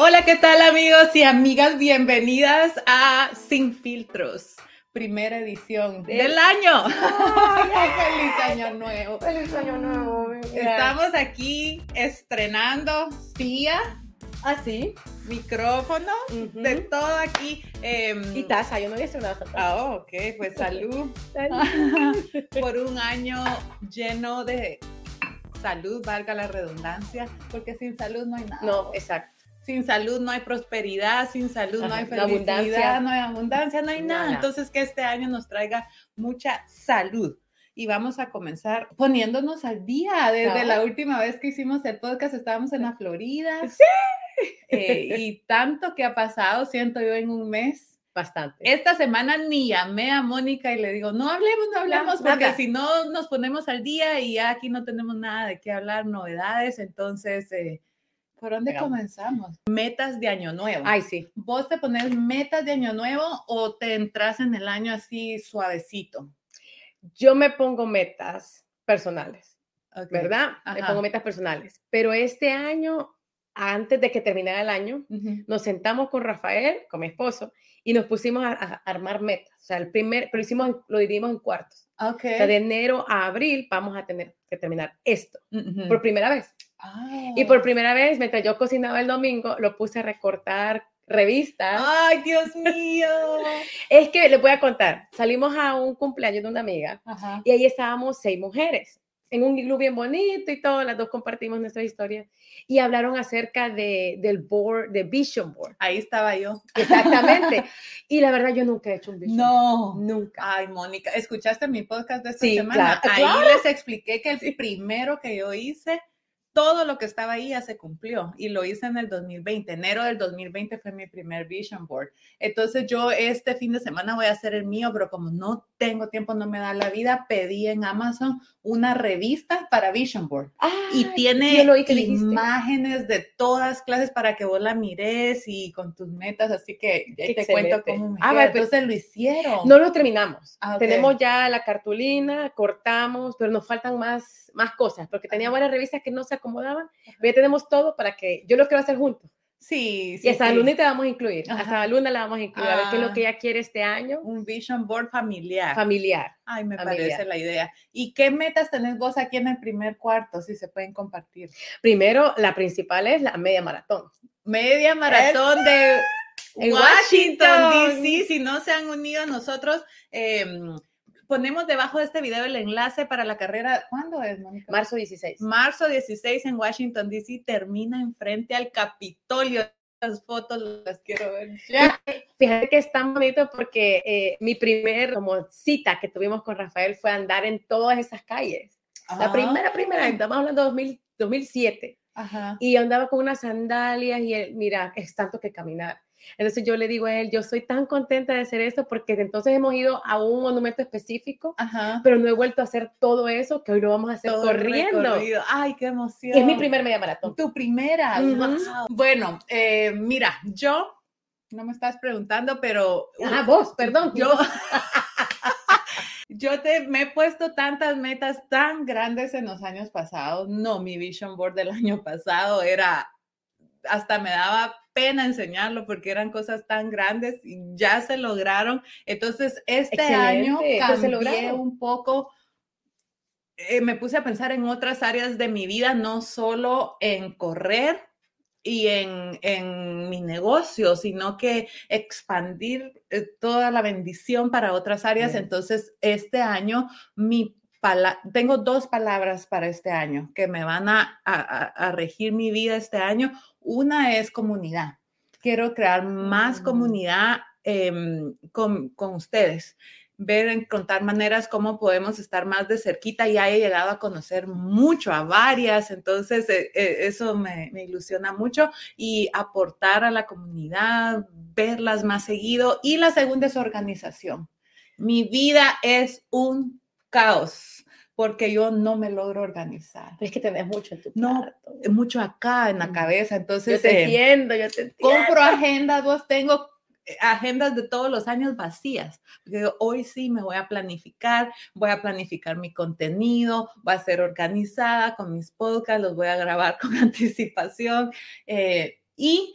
Hola, ¿qué tal amigos y amigas? Bienvenidas a Sin Filtros, primera edición del, año. ¡Feliz año nuevo! ¡Feliz año nuevo! Estamos aquí estrenando CIA. ¿Ah, sí? Micrófono, de todo aquí. Em, y taza, yo no había estrenado Ah, ok, pues salud. Por un año lleno de salud, valga la redundancia, porque sin salud no hay nada. No, exacto sin salud no hay prosperidad, sin salud no hay felicidad, no hay abundancia, no hay nada. Entonces, que este año nos traiga mucha salud. Y vamos a comenzar poniéndonos al día. Desde la última vez que hicimos el podcast estábamos en la Florida. Sí. Eh, y tanto que ha pasado, siento yo, en un mes. Bastante. Esta semana ni llamé a Mónica y le digo, no hablemos, no hablemos, porque si no nos ponemos al día y ya aquí no tenemos nada de qué hablar, novedades. Entonces, eh, ¿Por dónde comenzamos? Metas de año nuevo. Ay, sí. ¿Vos te pones metas de año nuevo o te entras en el año así suavecito? Yo me pongo metas personales, ¿verdad? Me pongo metas personales. Pero este año, antes de que terminara el año, nos sentamos con Rafael, con mi esposo, y nos pusimos a, armar metas. O sea, el primer, pero hicimos, lo dividimos en cuartos. Okay. O sea, de enero a abril vamos a tener que terminar esto por primera vez. Y por primera vez, mientras yo cocinaba el domingo, lo puse a recortar revistas. ¡Ay, Dios mío! es que les voy a contar. Salimos a un cumpleaños de una amiga y ahí estábamos seis mujeres en un iglú bien bonito y todo, las dos compartimos nuestra historia y hablaron acerca de, del board, de Vision Board. Ahí estaba yo. Exactamente. y la verdad yo nunca he hecho un Vision no, Board. Nunca. Ay, Mónica, ¿escuchaste mi podcast de esta semana? Ahí les expliqué que el primero que yo hice todo lo que estaba ahí ya se cumplió y lo hice en el 2020. Enero del 2020 fue mi primer Vision Board. Entonces yo este fin de semana voy a hacer el mío, pero como no tengo tiempo, no me da la vida, pedí en Amazon una revista para Vision Board. y tiene imágenes de todas clases para que vos la mires y con tus metas, así que ya te cuento cómo me ah, pues, entonces lo hicieron. No lo terminamos. Ah, Tenemos ya la cartulina, cortamos, pero nos faltan más más cosas, porque tenía varias revistas que no se acomodaban. Ya tenemos todo para que yo lo quiero hacer juntos. Sí, sí. Y hasta la luna te vamos a incluir. Hasta la luna la vamos a incluir. a ver qué es lo que ah. ella quiere este año. Un vision board familiar. Familiar. Ay, me parece la idea. ¿Y qué metas tenés vos aquí en el primer cuarto, si se pueden compartir? Primero, la principal es la media maratón. Media maratón de Washington, D.C. Si no se han unido a nosotros, eh, ponemos debajo de este video el enlace para la carrera. ¿Cuándo es, Mónica? Marzo 16. Marzo 16 en Washington, D.C. Termina enfrente al Capitolio. Las fotos las quiero ver. Fíjate que es tan bonito porque eh, mi primer como cita que tuvimos con Rafael fue andar en todas esas calles. La ah. primera, primera, estamos hablando de 2000, 2007. Ajá. Y andaba con unas sandalias y él, mira, es tanto que caminar. Entonces yo le digo a él, yo soy tan contenta de hacer esto porque entonces hemos ido a un monumento específico, pero no he vuelto a hacer todo eso que hoy lo vamos a hacer corriendo. Ay, qué emoción. Es mi primer media maratón. Tu primera. Bueno, eh, mira, yo, no me estás preguntando, pero... Ah, vos, perdón. Yo... Yo te, me he puesto tantas metas tan grandes en los años pasados. No, mi vision board del año pasado era, hasta me daba pena enseñarlo porque eran cosas tan grandes y ya se lograron. Entonces, este año cambié un poco. Eh, me puse a pensar en otras áreas de mi vida, no solo en correr y en, en mi negocio, sino que expandir eh, toda la bendición para otras áreas. Entonces, este año mi tengo dos palabras para este año que me van a, a, regir mi vida este año. Una es comunidad. Quiero crear más mm. comunidad em, con, con, ustedes, ver, encontrar maneras cómo podemos estar más de cerquita. Ya he llegado a conocer mucho a varias, entonces eh, eh, eso me, me ilusiona mucho y aportar a la comunidad, verlas más seguido. Y la segunda es organización. Mi vida es un caos porque yo no me logro organizar. Es que tenés mucho en tu No, mucho acá en la mm. cabeza, entonces... Yo te eh, entiendo, yo te entiendo. Compro agendas, vos tengo eh, agendas de todos los años vacías. Porque hoy sí me voy a planificar, voy a planificar mi contenido, voy a ser organizada con mis podcasts, los voy a grabar con anticipación. Eh, y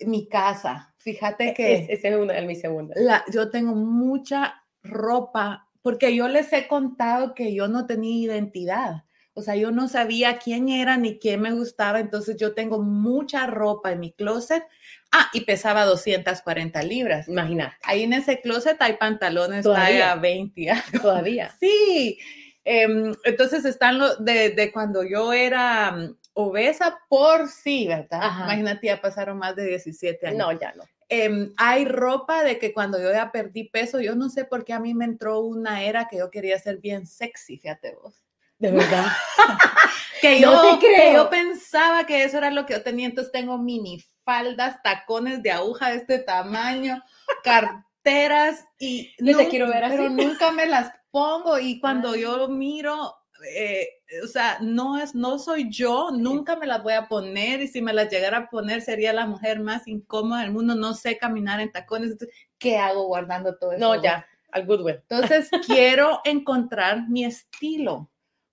mi casa. Fíjate e, que... esa es una de mis segundas. yo tengo mucha ropa, porque yo les he contado que yo no tenía identidad. O sea, yo no sabía quién era ni quién me gustaba, entonces yo tengo mucha ropa en mi closet. Ah, y pesaba 240 libras. Imagina. Ahí en ese closet hay pantalones talla 20. Todavía. Sí. Em, entonces están los de, cuando yo era mm, obesa por sí, ¿verdad? Imagínate, ya pasaron más de 17 años. No, ya no. Em, hay ropa de que cuando yo ya perdí peso, yo no sé por qué a mí me entró una era que yo quería ser bien sexy, fíjate vos. De verdad. que, yo, que yo pensaba que eso era lo que yo tenía, entonces tengo mini faldas, tacones de aguja de este tamaño, carteras y no, te quiero ver así. Pero nunca me las pongo y cuando yo miro, eh, o sea, no es, no soy yo, nunca me las voy a poner y si me las llegara a poner sería la mujer más incómoda del mundo, no sé caminar en tacones, ¿qué hago guardando todo eso? No, ya, al goodwill. Entonces quiero encontrar mi estilo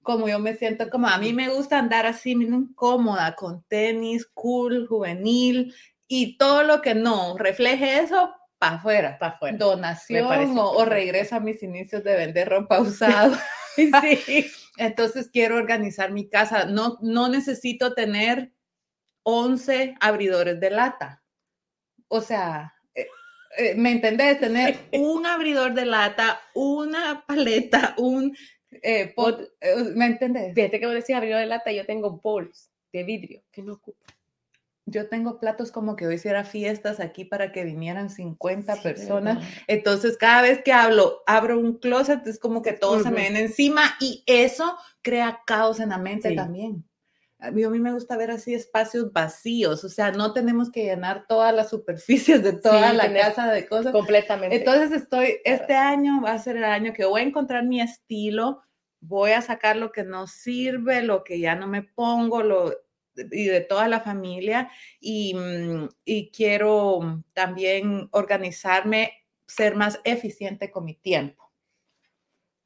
como yo me siento, como a mí me gusta andar así, miren, cómoda, con tenis, cool, juvenil y todo lo que no refleje eso, para afuera, para afuera. Donación o, regreso a mis inicios de vender ropa usada. sí. Entonces quiero organizar mi casa. No, no necesito tener 11 abridores de lata. O sea, eh, eh, ¿me entendés? Tener un abridor de lata, una paleta, un eh, eh, ¿Me entendés? Fíjate que vos decís abridor de lata, yo tengo bowls de vidrio que no ocupo. Yo tengo platos como que hoy hiciera fiestas aquí para que vinieran 50 personas. Entonces, cada vez que hablo, abro un closet, es como que todo se me viene encima y eso crea caos en la mente también. A mí, a mí me gusta ver así espacios vacíos, o sea, no tenemos que llenar todas las superficies de toda la casa de cosas. Completamente. Entonces estoy, este año va a ser el año que voy a encontrar mi estilo, voy a sacar lo que no sirve, lo que ya no me pongo, lo, y de toda la familia, y, mm, y quiero también organizarme, ser más eficiente con mi tiempo.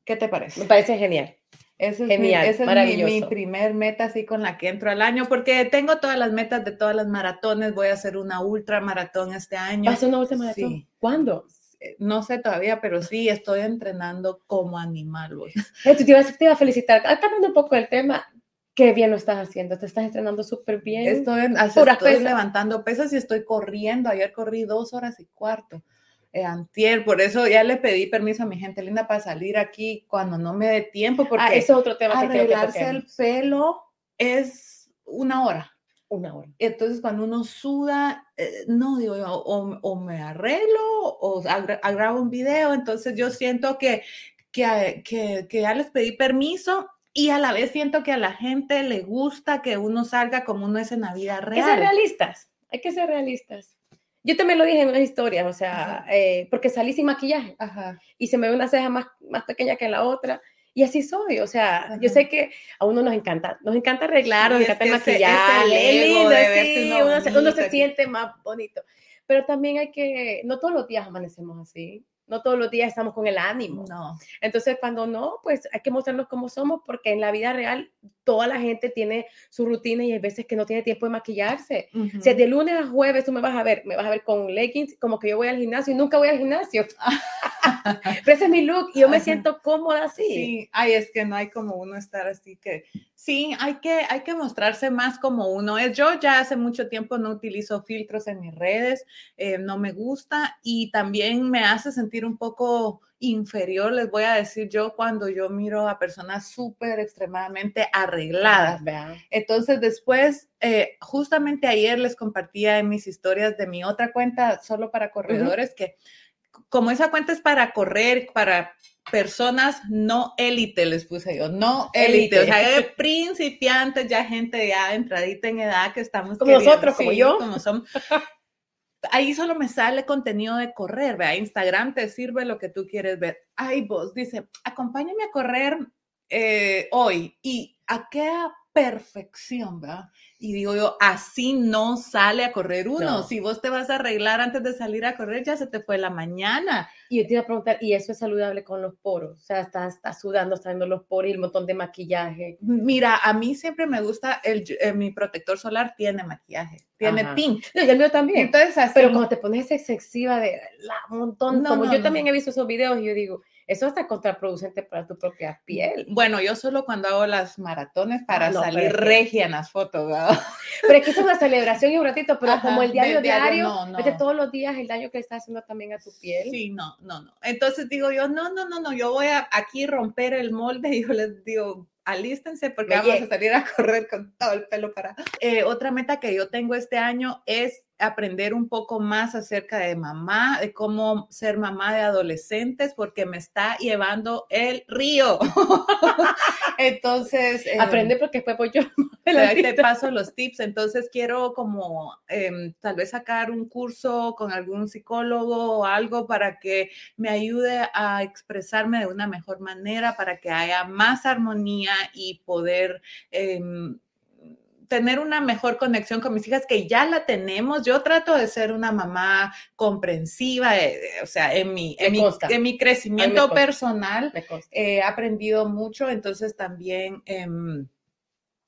¿Qué te parece? Me parece genial. Ese es, Genial, mi, es mi, primer meta así con la que entro al año, porque tengo todas las metas de todas las maratones. Voy a hacer una ultra maratón este año. ¿Vas a una ultra maratón? Sí. ¿Cuándo? Eh, no sé todavía, pero sí estoy entrenando como animal. te, iba te iba a felicitar. Cambiando un poco el tema, qué bien lo estás haciendo. Te estás entrenando súper bien. Estoy, estoy levantando pesas y estoy corriendo. Ayer corrí dos horas y cuarto. Eh, antier, por eso ya le pedí permiso a mi gente linda para salir aquí cuando no me dé tiempo, porque ah, ese es otro tema arreglarse el pelo es una hora. Una hora. Entonces, cuando uno suda, eh, no, digo, o, o, me arreglo o grabo un video, entonces yo siento que, que, que, que ya les pedí permiso y a la vez siento que a la gente le gusta que uno salga como uno es en la vida real. Hay que ser realistas, hay que ser realistas. Yo me lo dije en una historia, o sea, eh, porque salí sin maquillaje y se me ve una ceja más, más pequeña que la otra. Y así soy, o sea, yo sé que a uno nos encanta, nos encanta arreglar, nos encanta maquillar, es lindo, uno, uno se siente más bonito. Pero también hay que, no todos los días amanecemos así no todos los días estamos con el ánimo. No. Entonces, cuando no, pues hay que mostrarnos cómo somos, porque en la vida real toda la gente tiene su rutina y hay veces que no tiene tiempo de maquillarse. Si de lunes a jueves tú me vas a ver, me vas a ver con leggings, como que yo voy al gimnasio y nunca voy al gimnasio. Pero ese es mi look y yo me siento cómoda así. Sí, ay, es que no hay como uno estar así que, sí, hay que, hay que mostrarse más como uno es. Yo ya hace mucho tiempo no utilizo filtros en mis redes, eh, no me gusta y también me hace sentir un poco inferior, les voy a decir yo, cuando yo miro a personas súper extremadamente arregladas. Entonces, después, eh, justamente ayer les compartía en mis historias de mi otra cuenta, solo para corredores, que como esa cuenta es para correr, para personas no élite, les puse yo, no élite, o sea, de principiantes, ya gente ya entradita en edad que estamos como nosotros, como yo, como son. Ahí solo me sale contenido de correr, vea, Instagram te sirve lo que tú quieres ver. Ay, vos, dice, acompáñame a correr eh, hoy. ¿Y a qué perfección, ¿verdad? Y digo yo, así no sale a correr uno. Si vos te vas a arreglar antes de salir a correr, ya se te fue la mañana. Y yo te iba a preguntar, ¿y eso es saludable con los poros? O sea, estás, sudando, estás viendo los poros y el montón de maquillaje. Mira, a mí siempre me gusta, el, eh, mi protector solar tiene maquillaje, tiene tint. y el mío también. Entonces, Pero cuando te pones excesiva de la montón, como yo también he visto esos videos y yo digo, eso está contraproducente para tu propia piel. Bueno, yo solo cuando hago las maratones para salir regia en las fotos, ¿verdad? Pero es que es una celebración y un ratito, pero como el diario diario, no, no. todos los días el daño que está haciendo también a tu piel. Sí, no, no, no. Entonces digo yo, no, no, no, no, yo voy a aquí romper el molde y yo les digo, alístense porque vamos a salir a correr con todo el pelo para. Eh, otra meta que yo tengo este año es aprender un poco más acerca de mamá, de cómo ser mamá de adolescentes, porque me está llevando el río. Entonces... Em, Aprende porque después voy yo. Te paso los tips. Entonces quiero como em, tal vez sacar un curso con algún psicólogo o algo para que me ayude a expresarme de una mejor manera, para que haya más armonía y poder... Em, tener una mejor conexión con mis hijas, que ya la tenemos. Yo trato de ser una mamá comprensiva, eh, o sea, en mi, en mi, crecimiento personal he aprendido mucho, entonces también... Em,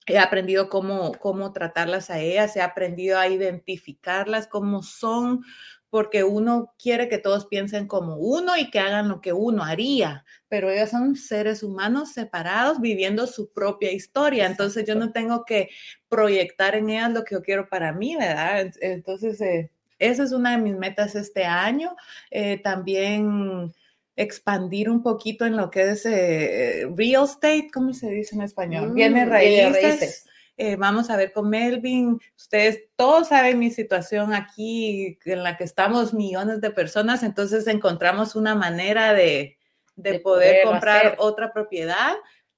he aprendido cómo, cómo tratarlas a ellas, he aprendido a identificarlas, cómo son, porque uno quiere que todos piensen como uno y que hagan lo que uno haría, pero ellos son seres humanos separados viviendo su propia historia, entonces yo no tengo que proyectar en ellas lo que yo quiero para mí, ¿verdad? Entonces, eh, esa es una de mis metas este año. Eh, también expandir un poquito en lo que es eh, real estate, ¿cómo se dice en español? Viene mm, raíces. Eh, vamos a ver con Melvin. Ustedes todos saben mi situación aquí en la que estamos millones de personas, entonces encontramos una manera de, poder, comprar otra propiedad.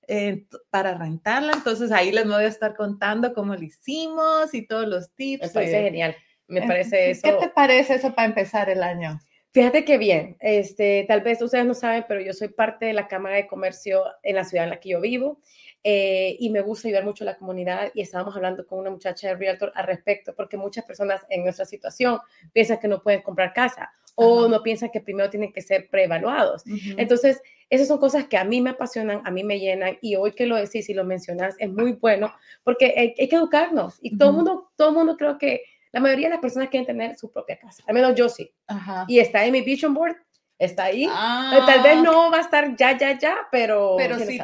Eh, para rentarla, entonces ahí les voy a estar contando cómo lo hicimos y todos los tips. Me parece genial, me parece eso. ¿Qué te parece eso para empezar el año? Fíjate que bien, este, tal vez ustedes no saben, pero yo soy parte de la Cámara de Comercio en la ciudad en la que yo vivo eh, y me gusta ayudar mucho a la comunidad y estábamos hablando con una muchacha de Realtor al respecto, porque muchas personas en nuestra situación piensan que no pueden comprar casa o no piensan que primero tienen que ser preevaluados. Entonces, esas son cosas que a mí me apasionan, a mí me llenan y hoy que lo decís y lo mencionas es muy bueno porque hay, que educarnos y todo el mundo, todo mundo creo que la mayoría de las personas quieren tener su propia casa, al menos yo sí. Y está en mi vision board está ahí. Tal vez ah. no va a estar ya, ya, ya, pero... Pero si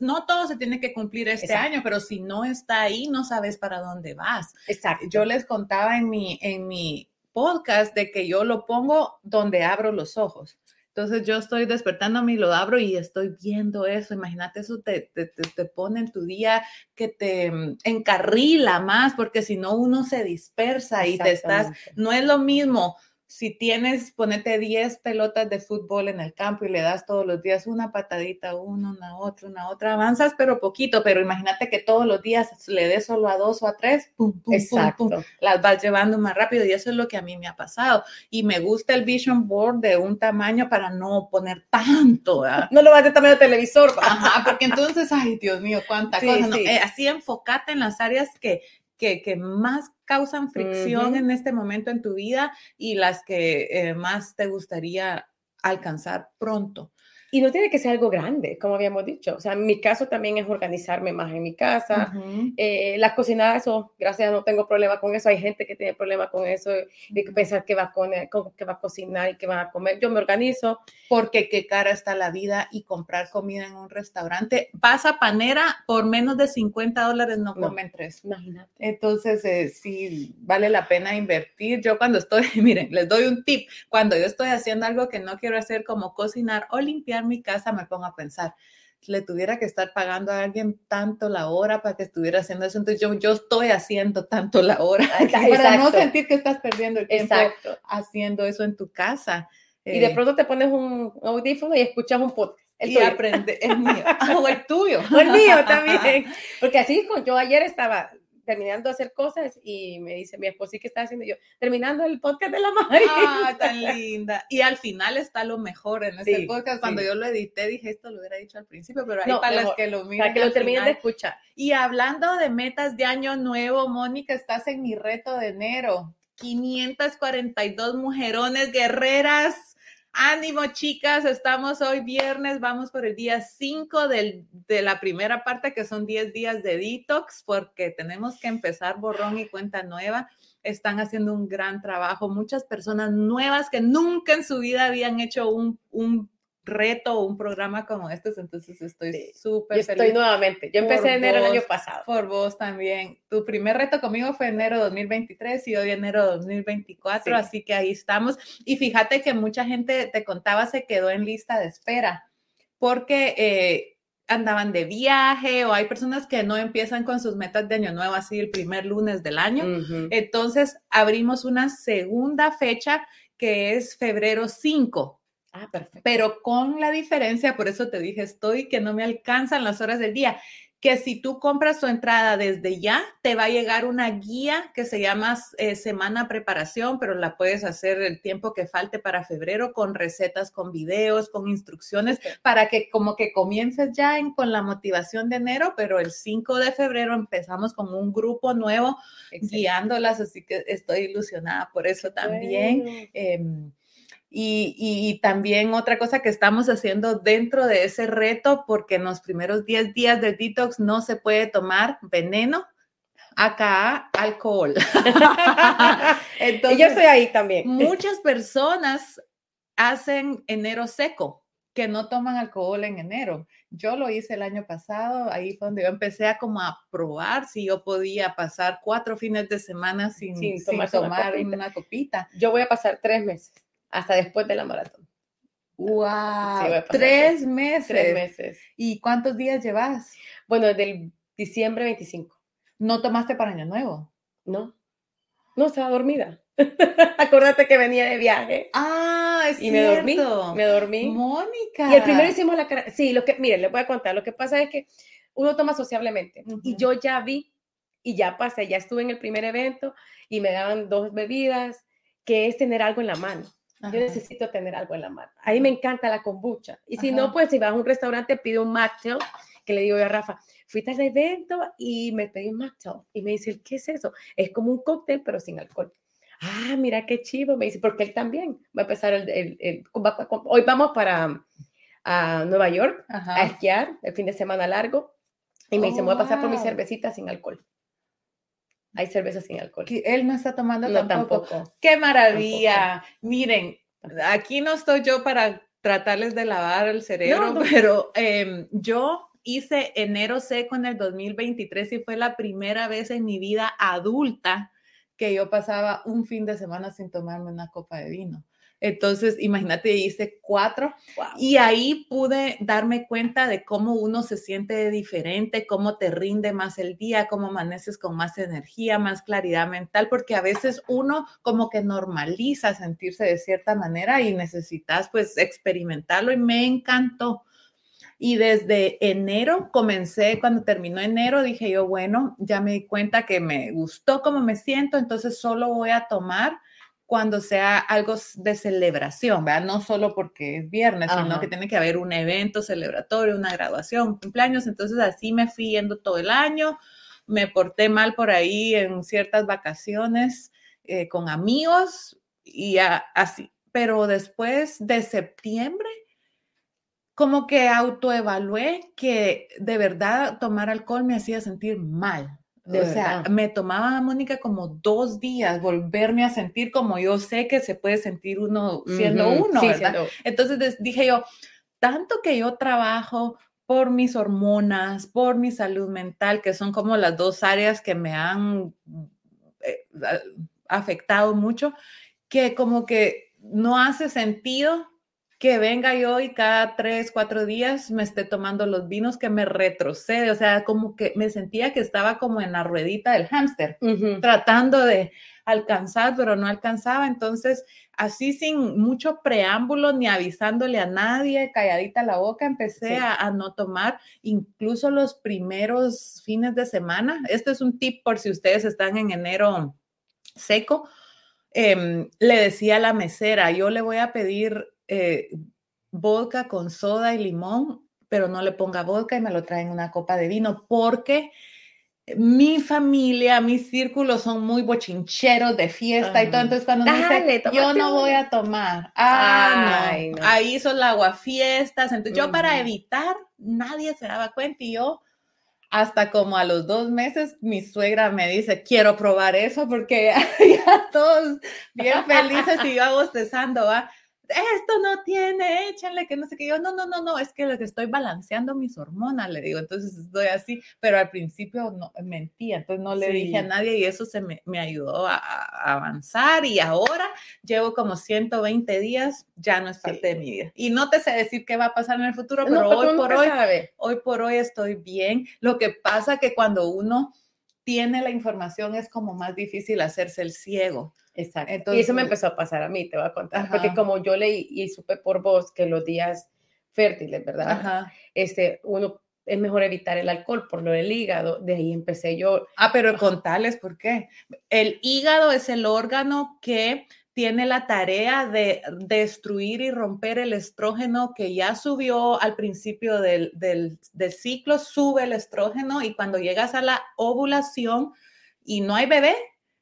no, todo se tiene que cumplir este año, pero si no está ahí, no sabes para dónde vas. Exacto. Yo les contaba en mi, en mi podcast de que yo lo pongo donde abro los ojos. Entonces yo estoy despertándome y lo abro y estoy viendo eso. Imagínate, eso te, te, te, pone en tu día que te mm, encarrila más, porque si no uno se dispersa y te estás, no es lo mismo si tienes, ponete 10 pelotas de fútbol en el campo y le das todos los días una patadita, una, una otra, una otra, avanzas pero poquito, pero imagínate que todos los días le des solo a dos o a tres, pum, pum, Pum, pum, las vas llevando más rápido y eso es lo que a mí me ha pasado. Y me gusta el vision board de un tamaño para no poner tanto. No lo vas de tamaño televisor. Ajá, porque entonces, ay, Dios mío, cuánta cosa. Eh, así enfócate en las áreas que que, más causan fricción en este momento en tu vida y las que eh, más te gustaría alcanzar pronto. Y no tiene que ser algo grande, como habíamos dicho. O sea, en mi caso también es organizarme más en mi casa. Eh, las cocinadas, eso, gracias, no tengo problema con eso. Hay gente que tiene problema con eso, de pensar que va, a que va a cocinar y que va a comer. Yo me organizo. Porque qué cara está la vida y comprar comida en un restaurante. Vas a Panera, por menos de 50 dólares no, comen tres. Imagínate. Entonces, eh, sí, vale la pena invertir. Yo cuando estoy, miren, les doy un tip. Cuando yo estoy haciendo algo que no quiero hacer, como cocinar o limpiar mi casa, me pongo a pensar, le tuviera que estar pagando a alguien tanto la hora para que estuviera haciendo eso, entonces yo, yo estoy haciendo tanto la hora para no sentir que estás perdiendo el tiempo haciendo eso en tu casa. Y de eh, pronto te pones un audífono y escuchas un podcast. El y aprende, el mío, o el tuyo. O el mío también. Porque así, yo ayer estaba terminando de hacer cosas y me dice mi esposo, ¿qué está haciendo yo? Terminando el podcast de la madre. Ah, tan linda. Y al final está lo mejor en ese podcast. Cuando yo lo edité, dije, esto lo hubiera dicho al principio, pero ahí para las que lo miren. Para que lo terminen de escuchar. Y hablando de metas de año nuevo, Mónica, estás en mi reto de enero. 542 mujerones guerreras Ánimo, chicas, estamos hoy viernes, vamos por el día 5 de la primera parte, que son 10 días de detox, porque tenemos que empezar borrón y cuenta nueva. Están haciendo un gran trabajo. Muchas personas nuevas que nunca en su vida habían hecho un, un reto o un programa como este, entonces estoy súper feliz. Estoy nuevamente. Yo empecé en enero el año pasado. Por vos también. Tu primer reto conmigo fue enero 2023 y hoy enero 2024, así que ahí estamos. Y fíjate que mucha gente, te contaba, se quedó en lista de espera porque eh, andaban de viaje o hay personas que no empiezan con sus metas de año nuevo así el primer lunes del año. Entonces abrimos una segunda fecha que es febrero 5 Ah, perfecto. Pero con la diferencia, por eso te dije, estoy que no me alcanzan las horas del día, que si tú compras tu entrada desde ya, te va a llegar una guía que se llama eh, Semana Preparación, pero la puedes hacer el tiempo que falte para febrero con recetas, con videos, con instrucciones, para que como que comiences ya con la motivación de enero, pero el 5 de febrero empezamos con un grupo nuevo guiándolas, así que estoy ilusionada por eso también. Em, y, también otra cosa que estamos haciendo dentro de ese reto, porque en los primeros 10 días del detox no se puede tomar veneno, acá alcohol. Entonces, yo estoy ahí también. Muchas personas hacen enero seco, que no toman alcohol en enero. Yo lo hice el año pasado, ahí fue donde yo empecé a como a probar si yo podía pasar cuatro fines de semana sin, tomar, una copita. Yo voy a pasar tres meses hasta después de la maratón. ¡Wow! tres meses. Tres meses. ¿Y cuántos días llevas? Bueno, desde el diciembre 25. ¿No tomaste para Año Nuevo? No. No, estaba dormida. Acuérdate que venía de viaje. Ah, es Y me dormí. Me dormí. Mónica. Y el primero hicimos la cara. Sí, lo que, miren, les voy a contar. Lo que pasa es que uno toma sociablemente. Y yo ya vi y ya pasé, ya estuve en el primer evento y me daban dos bebidas, que es tener algo en la mano. Yo necesito tener algo en la mano. Ahí me encanta la kombucha. Y si no, pues si vas a un restaurante, pido un mocktail, que le digo yo a Rafa, fuiste al evento y me pedí un mocktail. Y me dice, ¿qué es eso? Es como un cóctel, pero sin alcohol. Ah, mira qué chivo. Me dice, porque él también va a empezar el... el, hoy vamos para a Nueva York a esquiar el fin de semana largo. Y me dice, me voy a pasar por mi cervecita sin alcohol hay cerveza sin alcohol. Él no está tomando tampoco. ¡Qué maravilla! Miren, aquí no estoy yo para tratarles de lavar el cerebro, pero em, yo hice enero seco en el 2023 y fue la primera vez en mi vida adulta que yo pasaba un fin de semana sin tomarme una copa de vino. Entonces, imagínate, hice cuatro y ahí pude darme cuenta de cómo uno se siente diferente, cómo te rinde más el día, cómo amaneces con más energía, más claridad mental, porque a veces uno como que normaliza sentirse de cierta manera y necesitas pues experimentarlo y me encantó. Y desde enero comencé, cuando terminó enero, dije yo, bueno, ya me di cuenta que me gustó cómo me siento, entonces solo voy a tomar cuando sea algo de celebración, ¿verdad? No solo porque es viernes, sino que tiene que haber un evento celebratorio, una graduación, un cumpleaños. Entonces así me fui yendo todo el año. Me porté mal por ahí en ciertas vacaciones eh, con amigos y así. Pero después de septiembre, como que autoevalué que de verdad tomar alcohol me hacía sentir mal o sea, me tomaba, Mónica, como dos días volverme a sentir como yo sé que se puede sentir uno siendo uno, ¿verdad? Entonces dije yo, tanto que yo trabajo por mis hormonas, por mi salud mental, que son como las dos áreas que me han eh, afectado mucho, que como que no hace sentido que venga yo y cada tres, cuatro días me esté tomando los vinos que me retrocede, o sea, como que me sentía que estaba como en la ruedita del hámster, tratando de, alcanzar, pero no alcanzaba. Entonces, así sin mucho preámbulo ni avisándole a nadie, calladita la boca, empecé a, no tomar incluso los primeros fines de semana. Este es un tip por si ustedes están en enero seco. Em, le decía a la mesera, yo le voy a pedir eh, vodka con soda y limón, pero no le ponga vodka y me lo traen una copa de vino, porque mi familia, mis círculos son muy bochincheros de fiesta y todo. Entonces, cuando me dice, yo no voy a tomar, ah, no. ahí son las fiestas. Entonces, yo para evitar, nadie se daba cuenta y yo, hasta como a los dos meses, mi suegra me dice, quiero probar eso porque ya todos bien felices y yo bostezando, ¿va? Esto no tiene, échenle que no sé qué. Yo, no, no, no, no, es que que estoy balanceando mis hormonas, le digo. Entonces estoy así, pero al principio no, mentía, entonces no le dije a nadie y eso se me, me ayudó a, avanzar y ahora llevo como 120 días, ya no es parte de mi vida. Y no te sé decir qué va a pasar en el futuro, pero hoy por hoy, hoy por hoy estoy bien. Lo que pasa que cuando uno tiene la información es como más difícil hacerse el ciego. Exacto. y eso me empezó a pasar a mí, te voy a contar, porque como yo leí y supe por vos que los días fértiles, ¿verdad? Este, uno es mejor evitar el alcohol por lo del hígado, de ahí empecé yo. Ah, pero contarles por qué. El hígado es el órgano que tiene la tarea de destruir y romper el estrógeno que ya subió al principio del, del, ciclo, sube el estrógeno y cuando llegas a la ovulación y no hay bebé,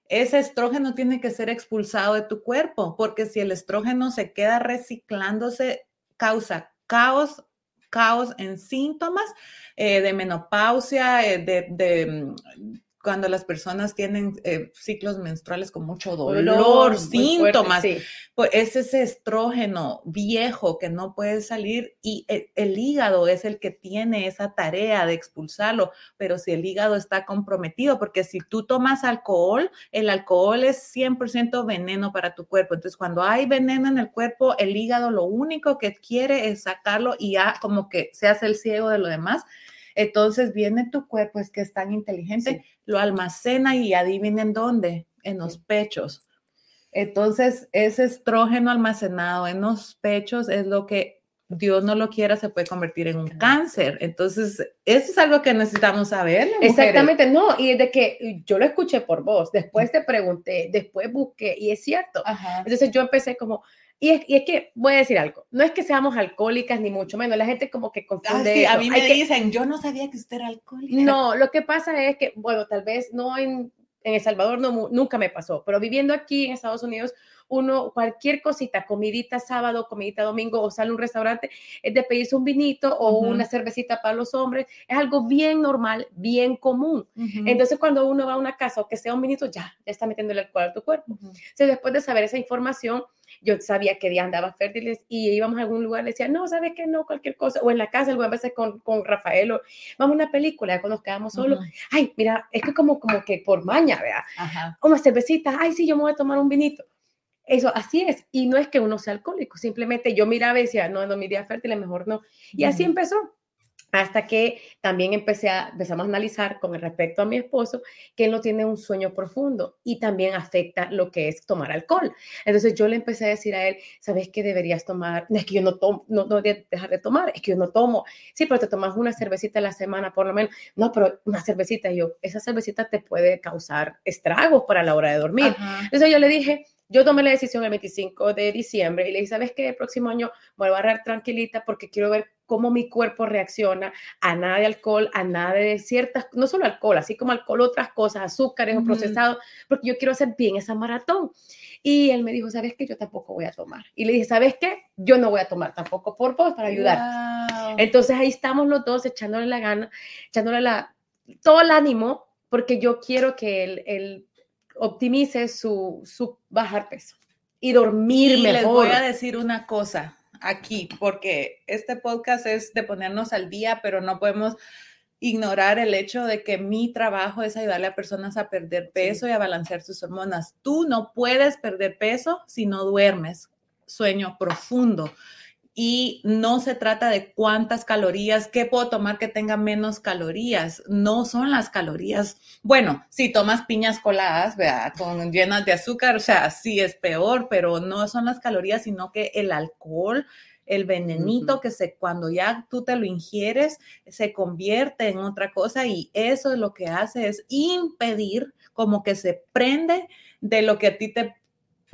ese estrógeno tiene que ser expulsado de tu cuerpo, porque si el estrógeno se queda reciclándose, causa caos, caos en síntomas eh, de menopausia, eh, de, cuando las personas tienen eh, ciclos menstruales con mucho dolor, síntomas, pues es ese estrógeno viejo que no puede salir y el, el, hígado es el que tiene esa tarea de expulsarlo, pero si el hígado está comprometido, porque si tú tomas alcohol, el alcohol es 100% veneno para tu cuerpo, entonces cuando hay veneno en el cuerpo, el hígado lo único que quiere es sacarlo y ya como que se hace el ciego de lo demás entonces viene tu cuerpo, es que es tan inteligente, lo almacena y adivinen dónde, en los pechos. Entonces, ese estrógeno almacenado en los pechos es lo que Dios no lo quiera, se puede convertir en un cáncer. Entonces, eso es algo que necesitamos saber. Exactamente, no, y de que yo lo escuché por vos, después te pregunté, después busqué, y es cierto. Entonces, yo empecé como, y es, que voy a decir algo, no es que seamos alcohólicas ni mucho menos, la gente como que ah, confunde. a mí me dicen, yo no sabía que usted era alcohólica. No, lo que pasa es que, bueno, tal vez no en, en El Salvador no, nunca me pasó, pero viviendo aquí en Estados Unidos, uno, cualquier cosita, comidita sábado, comidita domingo o sale a un restaurante, es de pedirse un vinito o una cervecita para los hombres, es algo bien normal, bien común. Entonces, cuando uno va a una casa o que sea un vinito, ya, ya está metiendo el alcohol a tu cuerpo. Entonces, después de saber esa información, yo sabía que día andaba fértiles y íbamos a algún lugar, le decía, no, ¿sabes qué? No, cualquier cosa. O en la casa, a veces con, con Rafael, o vamos a una película, cuando nos quedamos solos. Ay, mira, es que como, como que por maña, vea. Una cervecita, ay, sí, yo me voy a tomar un vinito. Eso, así es. Y no es que uno sea alcohólico, simplemente yo miraba y decía, no, no, mi día fértil, mejor no. Y así empezó hasta que también empecé a, empezamos a analizar con respecto a mi esposo que él no tiene un sueño profundo y también afecta lo que es tomar alcohol. Entonces yo le empecé a decir a él, ¿sabes qué deberías tomar? No es que yo no tomo, no, no dejar de tomar, es que yo no tomo. Sí, pero te tomas una cervecita a la semana por lo menos. No, pero una cervecita, yo, esa cervecita te puede causar estragos para la hora de dormir. Entonces yo le dije, yo tomé la decisión el 25 de diciembre y le dije, ¿sabes qué? El próximo año me voy a agarrar tranquilita porque quiero ver cómo mi cuerpo reacciona a nada de alcohol, a nada de ciertas, no solo alcohol, así como alcohol, otras cosas, azúcares o procesados, porque yo quiero hacer bien esa maratón. Y él me dijo, ¿sabes qué? Yo tampoco voy a tomar. Y le dije, ¿sabes qué? Yo no voy a tomar tampoco por vos para ayudar. Entonces ahí estamos los dos echándole la gana, echándole la, todo el ánimo, porque yo quiero que él, optimice su, su bajar peso y dormir y mejor. Les voy a decir una cosa aquí, porque este podcast es de ponernos al día, pero no podemos ignorar el hecho de que mi trabajo es ayudarle a personas a perder peso y a balancear sus hormonas. Tú no puedes perder peso si no duermes, sueño profundo. Y no se trata de cuántas calorías, qué puedo tomar que tenga menos calorías, no son las calorías. Bueno, si tomas piñas coladas, ¿verdad? Con llenas de azúcar, o sea, sí es peor, pero no son las calorías, sino que el alcohol, el venenito que se cuando ya tú te lo ingieres se convierte en otra cosa y eso es lo que hace es impedir como que se prende de lo que a ti te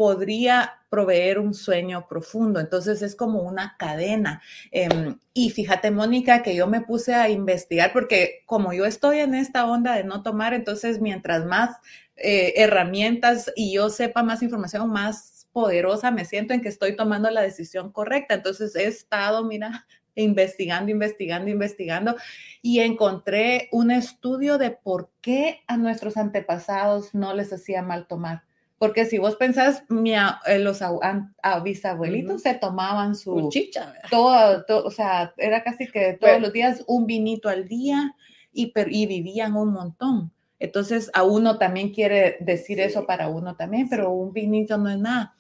podría proveer un sueño profundo. Entonces es como una cadena. Em, y fíjate, Mónica, que yo me puse a investigar porque como yo estoy en esta onda de no tomar, entonces mientras más eh, herramientas y yo sepa más información, más poderosa me siento en que estoy tomando la decisión correcta. Entonces he estado, mira, investigando, investigando, investigando y encontré un estudio de por qué a nuestros antepasados no les hacía mal tomar. Porque si vos pensás, mi, eh, los bisabuelitos se tomaban su chicha, todo, o sea, era casi que todos los días un vinito al día y, y vivían un montón. Entonces, a uno también quiere decir eso para uno también, pero un vinito no es nada.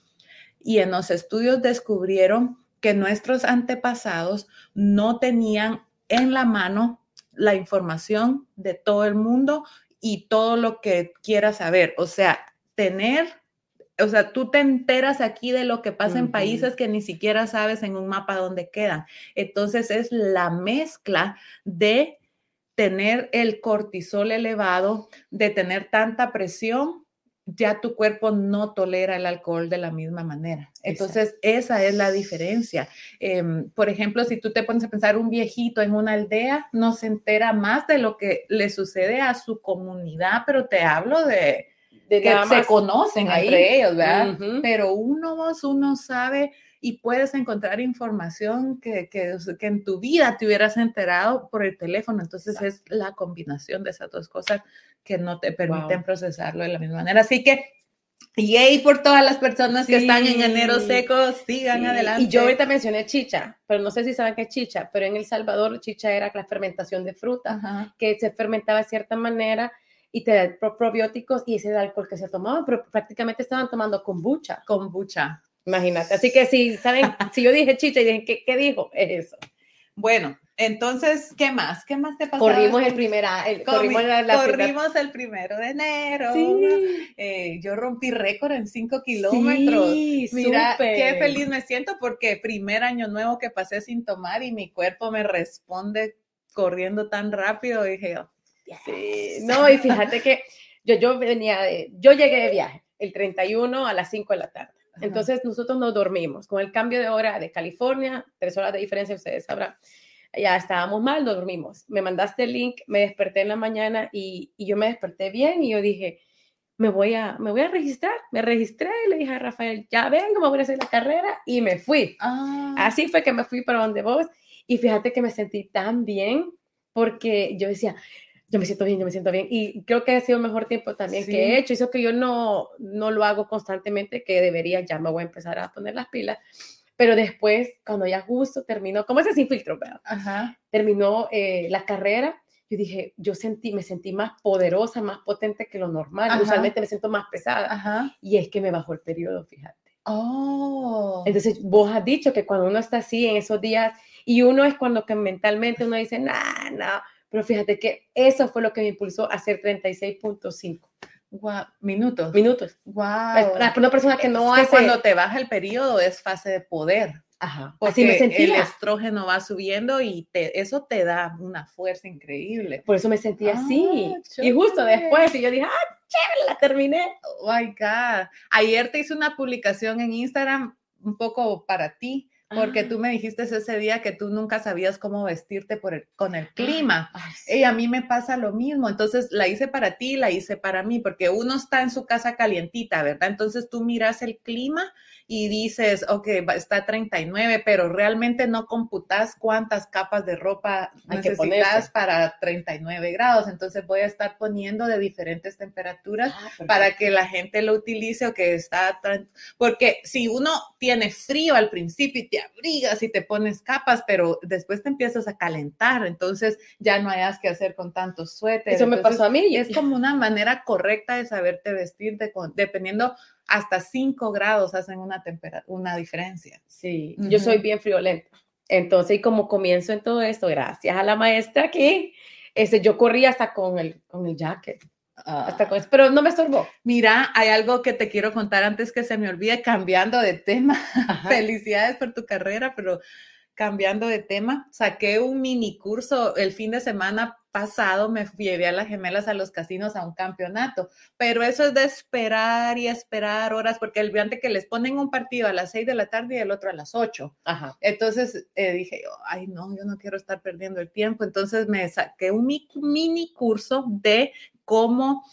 Y en los estudios descubrieron que nuestros antepasados no tenían en la mano la información de todo el mundo y todo lo que quiera saber. O sea, tener, o sea, tú te enteras aquí de lo que pasa en países que ni siquiera sabes en un mapa dónde quedan. Entonces es la mezcla de tener el cortisol elevado, de tener tanta presión, ya tu cuerpo no tolera el alcohol de la misma manera. Entonces, esa es la diferencia. Em, por ejemplo, si tú te pones a pensar un viejito en una aldea, no se entera más de lo que le sucede a su comunidad, pero te hablo de que se conocen entre ellos, ¿verdad? Pero uno, uno sabe y puedes encontrar información que, que, que, en tu vida te hubieras enterado por el teléfono. Entonces es la combinación de esas dos cosas que no te permiten procesarlo de la misma manera. Así que Yay por todas las personas que están en enero seco, sigan adelante. Y yo ahorita mencioné chicha, pero no sé si saben qué es chicha, pero en El Salvador chicha era la fermentación de fruta, que se fermentaba de cierta manera y te da probióticos y ese era el alcohol que se tomaba, pero prácticamente estaban tomando kombucha. Kombucha. Imagínate. Así que si saben, si yo dije chicha y dije, ¿qué, qué dijo? Es eso. Bueno, entonces, ¿qué más? ¿Qué más te pasó? Corrimos el, primer, el, corrimos, corrimos el primero de enero. Sí. Eh, yo rompí récord en cinco kilómetros. Sí, Mira, qué feliz me siento porque primer año nuevo que pasé sin tomar y mi cuerpo me responde corriendo tan rápido. Dije, Sí, no, y fíjate que yo, yo venía de, yo llegué de viaje el 31 a las 5 de la tarde. Entonces nosotros nos dormimos. Con el cambio de hora de California, tres horas de diferencia, ustedes sabrán, ya estábamos mal, nos dormimos. Me mandaste el link, me desperté en la mañana y, y, yo me desperté bien y yo dije, me voy, a, me voy a registrar. Me registré y le dije a Rafael, ya vengo, me voy a hacer la carrera y me fui. Ah. Así fue que me fui para donde vos y fíjate que me sentí tan bien porque yo decía, yo me siento bien, yo me siento bien. Y creo que ha sido el mejor tiempo también que he hecho. Eso que yo no, no lo hago constantemente, que debería, ya me voy a empezar a poner las pilas. Pero después, cuando ya justo terminó, como ese sin filtro, Ajá. terminó eh, la carrera, yo dije, yo sentí, me sentí más poderosa, más potente que lo normal. Usualmente me siento más pesada. Ajá. Y es que me bajó el periodo, fíjate. Oh. Entonces, vos has dicho que cuando uno está así en esos días, y uno es cuando que mentalmente uno dice, nah, no, pero fíjate que eso fue lo que me impulsó a hacer 36.5. Wow, minutos. Minutos. Wow. Para una persona que no hace. cuando te baja el periodo es fase de poder. Ajá. Así me sentía. El estrógeno va subiendo y te, eso te da una fuerza increíble. Por eso me sentí así. Ah, y justo después, y yo dije, ah, chévere, la terminé. Oh my God. Ayer te hice una publicación en Instagram un poco para ti porque tú ah. me dijiste ese día que tú nunca sabías cómo vestirte por el, con el clima. Y a mí me pasa lo mismo. Entonces la hice para ti, la hice para mí, porque uno está en su casa calientita, ¿verdad? Entonces tú miras el clima y dices, ok, está 39, pero realmente no computas cuántas capas de ropa necesitas para 39 grados. Entonces voy a estar poniendo de diferentes temperaturas ah, para que la gente lo utilice o que está, porque si uno tiene frío al principio y te abrigas y te pones capas, pero después te empiezas a calentar, entonces ya no hayas que hacer con tantos suéteres. Eso me pasó a mí. Y es como una manera correcta de saberte vestirte, con, dependiendo hasta 5 grados hacen una, una diferencia. Sí, yo soy bien friolenta. Entonces, y como comienzo en todo esto, gracias a la maestra aquí, ese, yo corrí hasta con el, con el jacket. Hasta con pero no me estorbó. Mira, hay algo que te quiero contar antes que se me olvide, cambiando de tema. Felicidades por tu carrera, pero cambiando de tema, saqué un mini curso el fin de semana pasado, me llevé a las gemelas a los casinos a un campeonato, pero eso es de esperar y esperar horas, porque el antes que les ponen un partido a las seis de la tarde y el otro a las ocho. Ajá. Entonces eh, dije, ay no, yo no quiero estar perdiendo el tiempo, entonces me saqué un mini curso de cómo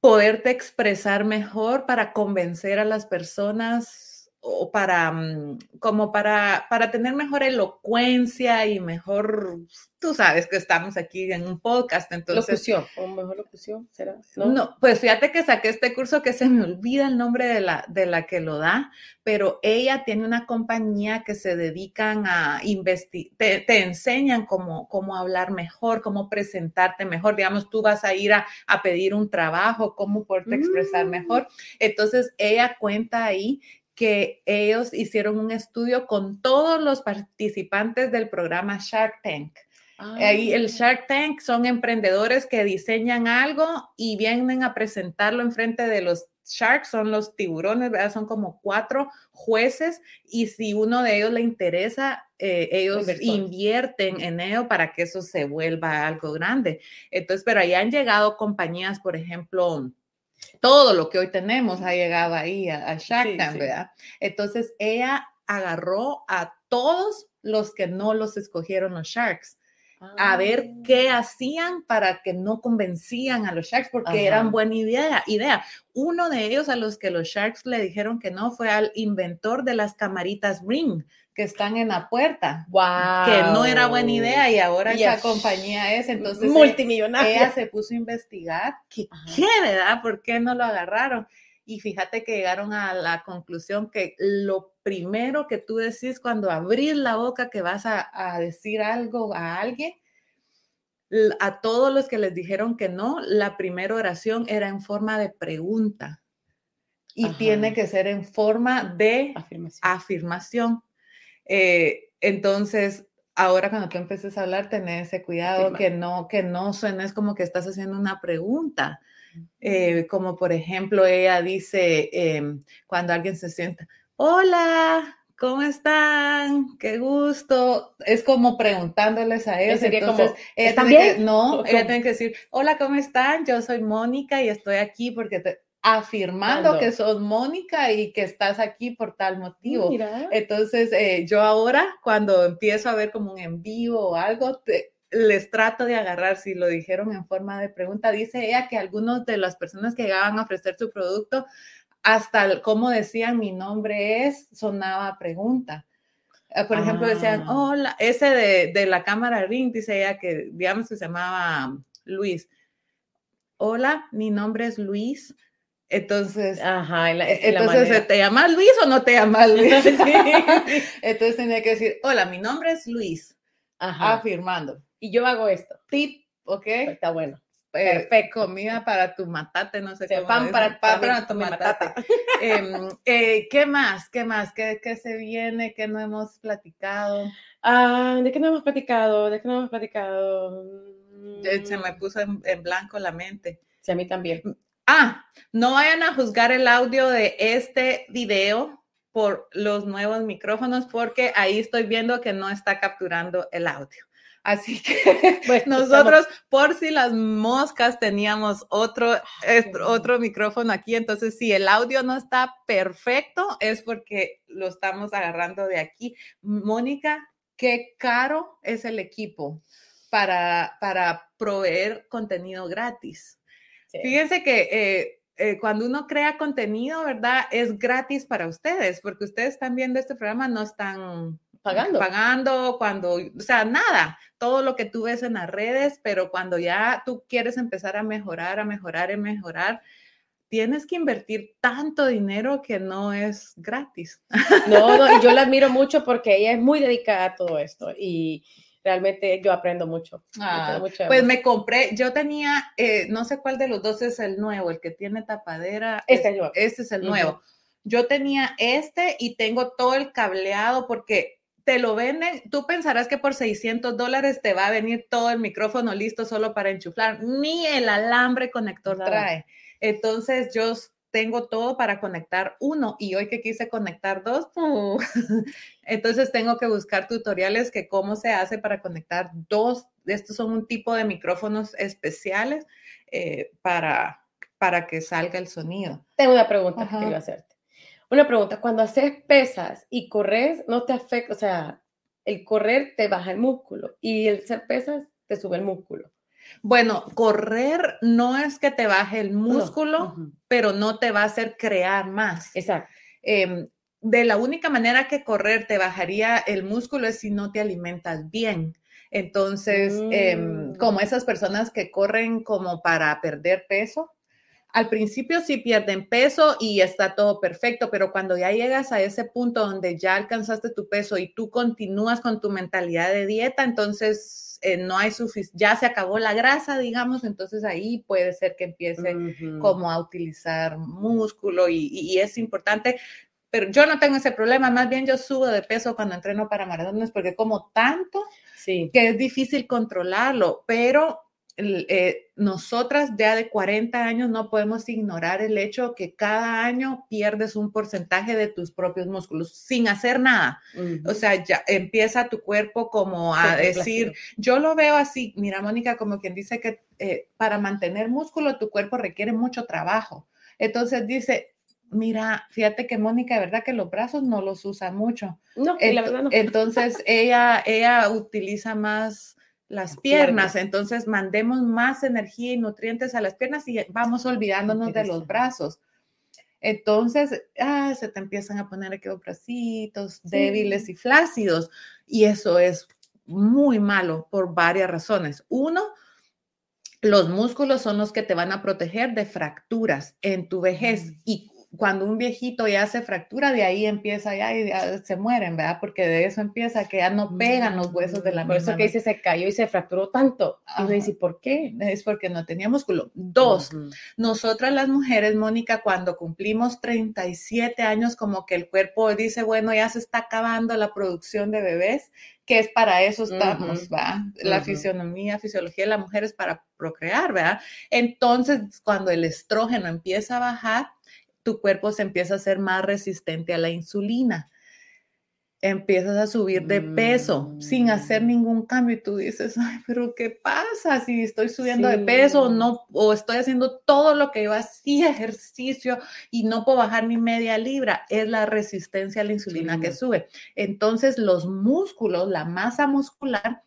poderte expresar mejor para convencer a las personas o para, mm, como para, para tener mejor elocuencia y mejor, tú sabes que estamos aquí en un podcast, entonces. Locución, o mejor locución, ¿será? ¿No? pues fíjate que saqué este curso que se me olvida el nombre de la, de la que lo da, pero ella tiene una compañía que se dedican a investigar, te, enseñan cómo, cómo hablar mejor, cómo presentarte mejor, digamos, tú vas a ir a, a pedir un trabajo, cómo poderte expresar mm. mejor. Entonces, ella cuenta ahí que ellos hicieron un estudio con todos los participantes del programa Shark Tank. Ahí el ah. Shark Tank son emprendedores que diseñan algo y vienen a presentarlo en frente de los sharks, son los tiburones, ¿verdad? Son como cuatro jueces y si uno de ellos le interesa, eh, ellos invierten en ello para que eso se vuelva algo grande. Entonces, pero ahí han llegado compañías, por ejemplo, todo lo que hoy tenemos ha llegado ahí a, Shark Tank, ¿verdad? Entonces ella agarró a todos los que no los escogieron los Sharks. A ver qué ah. hacían para que no convencían a los Sharks, porque eran buena idea, idea. Uno de ellos a los que los Sharks le dijeron que no fue al inventor de las camaritas Ring, que están en la puerta. Wow. Que no era buena idea y ahora esa compañía es. Entonces, multimillonaria. Ella se puso a investigar. ¿Qué, ¿Qué, verdad? ¿Por qué no lo agarraron? Y fíjate que llegaron a la conclusión que lo primero que tú decís cuando abrís la boca que vas a, a decir algo a alguien, a todos los que les dijeron que no, la primera oración era en forma de pregunta y tiene que ser en forma de afirmación. Eh, entonces, ahora cuando tú empeces a hablar, ten ese cuidado que no, que no suenes como que estás haciendo una pregunta. Eh, como por ejemplo, ella dice em, cuando alguien se sienta, hola, ¿cómo están? Qué gusto. Es como preguntándoles a ellos. Entonces, bien? no, ella tiene que decir, hola, ¿cómo están? Yo soy Mónica y estoy aquí porque te, afirmando que sos Mónica y que estás aquí por tal motivo. Entonces, eh, yo ahora cuando empiezo a ver como un en vivo o algo, les trato de agarrar, si lo dijeron en forma de pregunta, dice ella que algunos de las personas que llegaban a ofrecer su producto, hasta como decían mi nombre es, sonaba pregunta. Eh, por ejemplo, decían, ah. hola, ese de, de la cámara Ring, dice ella que, digamos que se llamaba Luis. Hola, mi nombre es Luis entonces, Ajá, e, entonces ¿te llamas Luis o no te llamas Luis? entonces tenía que decir, hola, mi nombre es Luis, Ajá. afirmando. Y yo hago esto. Tip, ¿ok? Está bueno. Perfecto. Comida para tu matate, no sé qué. Pan para, pan para, tu matate. Em, eh, ¿Qué más? ¿Qué más? ¿Qué, ¿Qué, se viene? ¿Qué no hemos platicado? Ah, ¿De qué no hemos platicado? ¿De qué no hemos platicado? Se me puso en, en blanco la mente. Sí, a mí también. Ah, no vayan a juzgar el audio de este video por los nuevos micrófonos porque ahí estoy viendo que no está capturando el audio. Así que pues nosotros, por si las moscas, teníamos otro, otro micrófono aquí. Entonces, si el audio no está perfecto, es porque lo estamos agarrando de aquí. Mónica, qué caro es el equipo para, para proveer contenido gratis. Fíjense que eh, eh, cuando uno crea contenido, ¿verdad? Es gratis para ustedes, porque ustedes están viendo este programa, no están pagando. Pagando cuando, o sea, nada, todo lo que tú ves en las redes, pero cuando ya tú quieres empezar a mejorar, a mejorar, a mejorar, tienes que invertir tanto dinero que no es gratis. No, no, y yo la admiro mucho porque ella es muy dedicada a todo esto y realmente yo aprendo mucho. Ah, pues me compré, yo tenía, eh, no sé cuál de los dos es el nuevo, el que tiene tapadera. Este es, nuevo. Este es el nuevo. Yo tenía este y tengo todo el cableado porque te lo venden, tú pensarás que por 600 dólares te va a venir todo el micrófono listo solo para enchuflar, ni el alambre conector trae. Entonces yo tengo todo para conectar uno y hoy que quise conectar dos, entonces tengo que buscar tutoriales que cómo se hace para conectar dos. Estos son un tipo de micrófonos especiales eh, para, para que salga el sonido. Tengo una pregunta que quiero hacerte. Una pregunta, cuando haces pesas y corres, no te afecta, o sea, el correr te baja el músculo y el hacer pesas te sube el músculo. Bueno, correr no es que te baje el músculo, pero no te va a hacer crear más. Exacto. Em, de la única manera que correr te bajaría el músculo es si no te alimentas bien. Entonces, em, como mm. esas personas que corren como para perder peso, al principio sí pierden peso y está todo perfecto, pero cuando ya llegas a ese punto donde ya alcanzaste tu peso y tú continúas con tu mentalidad de dieta, entonces eh, no hay suficiente, ya se acabó la grasa, digamos, entonces ahí puede ser que empiece como a utilizar músculo y, es importante. Pero yo no tengo ese problema, más bien yo subo de peso cuando entreno para maratones porque como tanto sí. que es difícil controlarlo, pero eh, nosotras ya de 40 años no podemos ignorar el hecho que cada año pierdes un porcentaje de tus propios músculos sin hacer nada. O sea, ya empieza tu cuerpo como a decir, yo lo veo así, mira Mónica, como quien dice que eh, para mantener músculo tu cuerpo requiere mucho trabajo. Entonces dice, mira, fíjate que Mónica, de verdad que los brazos no los usa mucho. No, la verdad no. Entonces ella, ella utiliza más las piernas. Entonces, mandemos más energía y nutrientes a las piernas y vamos olvidándonos de los brazos. Entonces, ah, se te empiezan a poner aquellos bracitos débiles y flácidos. Y eso es muy malo por varias razones. Uno, los músculos son los que te van a proteger de fracturas en tu vejez. Y cuando un viejito ya se fractura, de ahí empieza ya y se mueren, ¿verdad? Porque de eso empieza que ya no pegan los huesos de la Por eso que dice se cayó y se fracturó tanto. Y me dice, ¿por qué? Es porque no tenía músculo. Dos, nosotras las mujeres, Mónica, cuando cumplimos 37 años, como que el cuerpo dice, bueno, ya se está acabando la producción de bebés, que es para eso estamos, ¿va? La fisionomía, fisiología de la mujer es para procrear, ¿verdad? Entonces, cuando el estrógeno empieza a bajar, tu cuerpo se empieza a ser más resistente a la insulina. Empiezas a subir de peso sin hacer mm. ningún cambio y tú dices, ay, pero ¿qué pasa si estoy subiendo de peso o no, o estoy haciendo todo lo que yo hacía, ejercicio y no puedo bajar ni media libra? Es la resistencia a la insulina que sube. Entonces, los músculos, la masa muscular,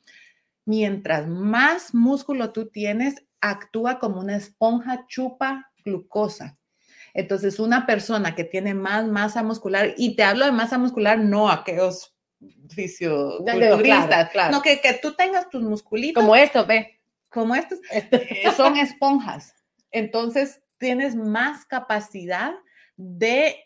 mientras más músculo tú tienes, actúa como una esponja chupa glucosa. Entonces, una persona que tiene más masa muscular, y te hablo de masa muscular, no aquellos fisioculturistas, no, que, que tú tengas tus musculitos. Como esto, ve. Como estos, eh, son esponjas. Entonces, tienes más capacidad de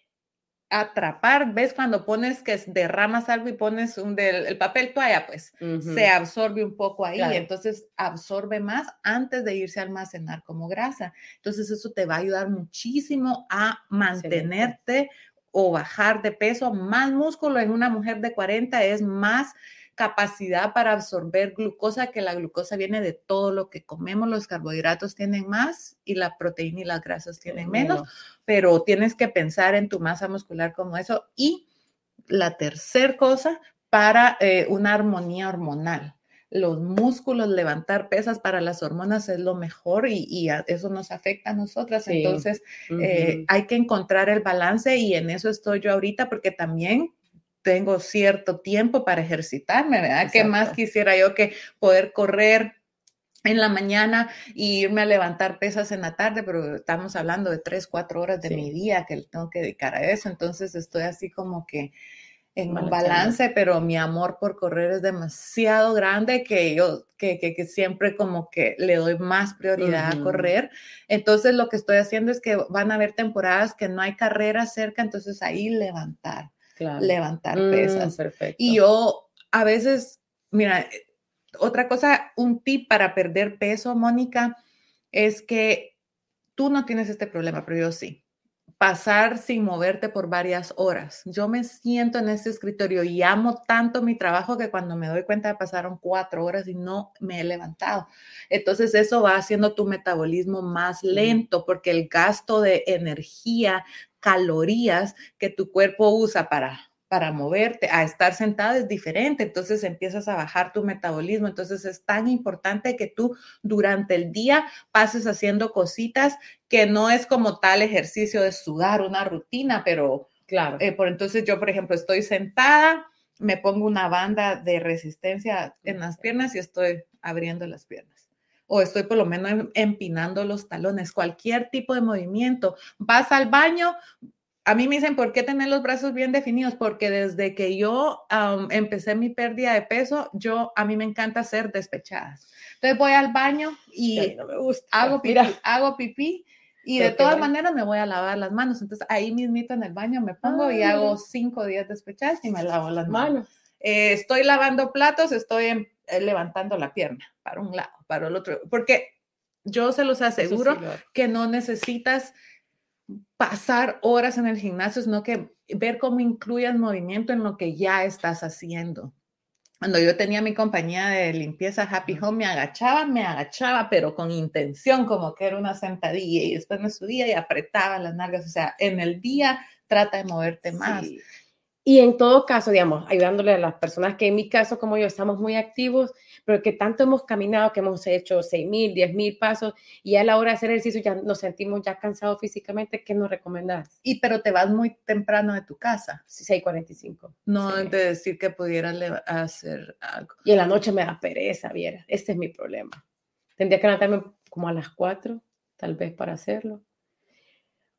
atrapar, ves cuando pones que derramas algo y pones un del el papel toalla, pues se absorbe un poco ahí, entonces absorbe más antes de irse a almacenar como grasa. Entonces eso te va a ayudar muchísimo a mantenerte o bajar de peso. Más músculo en una mujer de 40 es más capacidad para absorber glucosa, que la glucosa viene de todo lo que comemos, los carbohidratos tienen más y la proteína y las grasas tienen menos, pero tienes que pensar en tu masa muscular como eso. Y la tercera cosa, para eh, una armonía hormonal. Los músculos, levantar pesas para las hormonas es lo mejor y, eso nos afecta a nosotras. Entonces, eh, hay que encontrar el balance y en eso estoy yo ahorita porque también tengo cierto tiempo para ejercitarme, ¿verdad? ¿Qué más quisiera yo que poder correr en la mañana y irme a levantar pesas en la tarde, pero estamos hablando de tres, cuatro horas de mi día que tengo que dedicar a eso, entonces estoy así como que en un balance, pero mi amor por correr es demasiado grande que yo, que, que, siempre como que le doy más prioridad a correr. Entonces lo que estoy haciendo es que van a haber temporadas que no hay carrera cerca, entonces ahí levantar, levantar mm, pesas. Y yo a veces, mira, otra cosa, un tip para perder peso, Mónica, es que tú no tienes este problema, pero yo sí pasar sin moverte por varias horas. Yo me siento en ese escritorio y amo tanto mi trabajo que cuando me doy cuenta pasaron cuatro horas y no me he levantado. Entonces eso va haciendo tu metabolismo más lento porque el gasto de energía, calorías que tu cuerpo usa para para moverte, a estar sentada es diferente, entonces empiezas a bajar tu metabolismo, entonces es tan importante que tú durante el día pases haciendo cositas que no es como tal ejercicio de sudar, una rutina, pero claro, eh, por entonces yo, por ejemplo, estoy sentada, me pongo una banda de resistencia en las piernas y estoy abriendo las piernas o estoy por lo menos em, empinando los talones, cualquier tipo de movimiento. Vas al baño, a mí me dicen, ¿por qué tener los brazos bien definidos? Porque desde que yo empecé mi pérdida de peso, yo, a mí me encanta ser despechadas. Entonces voy al baño y hago, pipí, hago pipí y de todas maneras me voy a lavar las manos. Entonces ahí mismito en el baño me pongo y hago cinco días despechadas y me lavo las manos. Eh, estoy lavando platos, estoy eh, levantando la pierna para un lado, para el otro, porque yo se los aseguro que no necesitas pasar horas en el gimnasio, sino que ver cómo incluyes movimiento en lo que ya estás haciendo. Cuando yo tenía mi compañía de limpieza Happy Home, me agachaba, me agachaba, pero con intención, como que era una sentadilla, y después me subía y apretaba las nalgas. O sea, en el día trata de moverte más. Y en todo caso, digamos, ayudándole a las personas que en mi caso, como yo, estamos muy activos, pero que tanto hemos caminado, que hemos hecho 6.000, 10.000 pasos, y a la hora de hacer ejercicio ya nos sentimos ya cansados físicamente, ¿qué nos recomendás? Y pero te vas muy temprano de tu casa. 6.45. No de decir que pudieras hacer algo. Y en la noche me da pereza, viera. Este es mi problema. Tendría que levantarme como a las 4, tal vez, para hacerlo.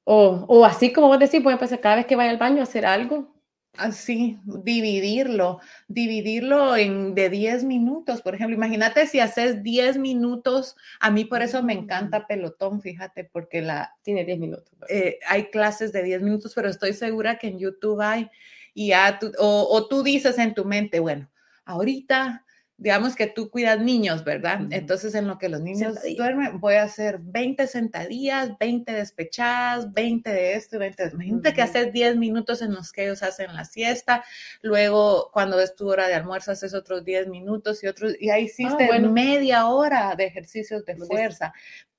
O, o así como vos decís, voy a empezar cada vez que vaya al baño a hacer algo, Así, dividirlo, dividirlo en de 10 minutos, por ejemplo. Imagínate si haces 10 minutos, a mí por eso me mm. encanta pelotón, fíjate, porque la... Tiene 10 minutos. Eh, hay clases de 10 minutos, pero estoy segura que en YouTube hay, y ya o, o tú dices en tu mente, bueno, ahorita digamos que tú cuidas niños, ¿verdad? Entonces, en lo que los niños duermen, voy a hacer 20 sentadillas, 20 despechadas, 20 de esto y 20 de Imagínate que haces 10 minutos en los que ellos hacen la siesta, luego cuando es tu hora de almuerzo haces otros 10 minutos y otros, y ahí hiciste ah, media hora de ejercicios de fuerza.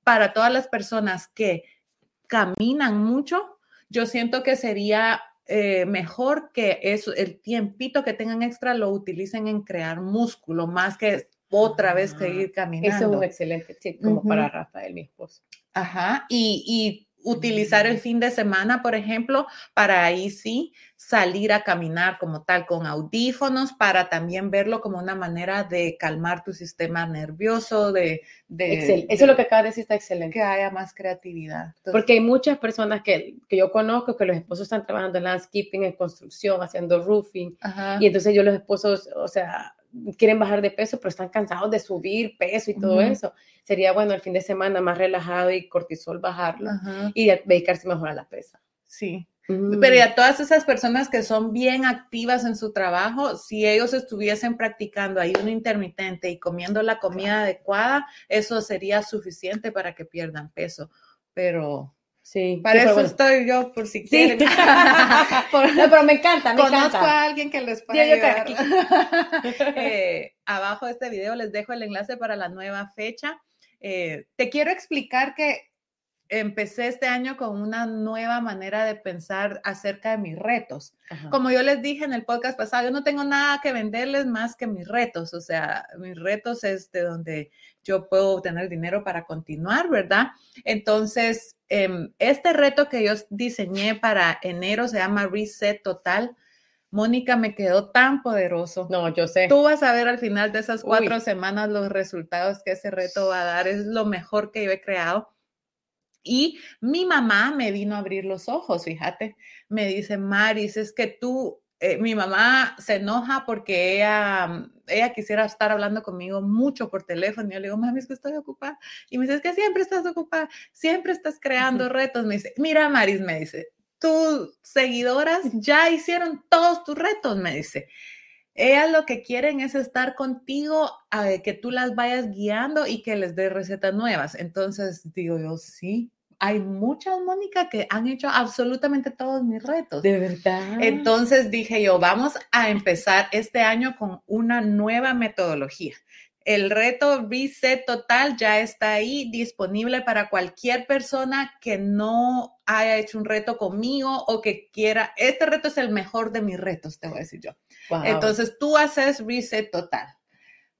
Para todas las personas que caminan mucho, yo siento que sería eh, mejor que eso, el tiempito que tengan extra lo utilicen en crear músculo, más que otra vez seguir caminando. Eso es un excelente tip, como para Rafael, mi esposo. Ajá, y, y utilizar el fin de semana, por ejemplo, para ahí sí salir a caminar como tal con audífonos para también verlo como una manera de calmar tu sistema nervioso, de... Eso es lo que acaba de decir, está excelente. Que haya más creatividad. Porque hay muchas personas que, que, yo conozco que los esposos están trabajando en landscaping, en construcción, haciendo roofing, y entonces yo los esposos, o sea, quieren bajar de peso, pero están cansados de subir peso y todo eso. Sería bueno el fin de semana más relajado y cortisol bajarlo y dedicarse mejor a la pesa. Sí. Pero ya todas esas personas que son bien activas en su trabajo, si ellos estuviesen practicando ayuno intermitente y comiendo la comida adecuada, eso sería suficiente para que pierdan peso. Pero Sí. Para eso estoy yo, por si quieren. no, pero me encanta, me Conozco a alguien que les pueda ayudar. eh, abajo de este video les dejo el enlace para la nueva fecha. Eh, te quiero explicar que empecé este año con una nueva manera de pensar acerca de mis retos. Como yo les dije en el podcast pasado, yo no tengo nada que venderles más que mis retos. O sea, mis retos es de donde yo puedo obtener dinero para continuar, ¿verdad? Entonces, em, este reto que yo diseñé para enero se llama Reset Total. Mónica, me quedó tan poderoso. No, yo sé. Tú vas a ver al final de esas cuatro semanas los resultados que ese reto va a dar. Es lo mejor que yo he creado. Y mi mamá me vino a abrir los ojos, fíjate. Me dice, Maris, es que tú eh, mi mamá se enoja porque ella, ella quisiera estar hablando conmigo mucho por teléfono. Y yo le digo, mami, es que estoy ocupada. Y me dice, es que siempre estás ocupada, siempre estás creando retos. Me dice, mira, Maris, me dice, tus seguidoras ya hicieron todos tus retos, me dice. Ellas lo que quieren es estar contigo, a que tú las vayas guiando y que les dé recetas nuevas. Entonces digo yo, sí, hay muchas, Mónica, que han hecho absolutamente todos mis retos. De verdad. Entonces dije yo, vamos a empezar este año con una nueva metodología. El reto Reset Total ya está ahí disponible para cualquier persona que no haya hecho un reto conmigo o que quiera. Este reto es el mejor de mis retos, te voy a decir yo. Entonces tú haces Reset Total.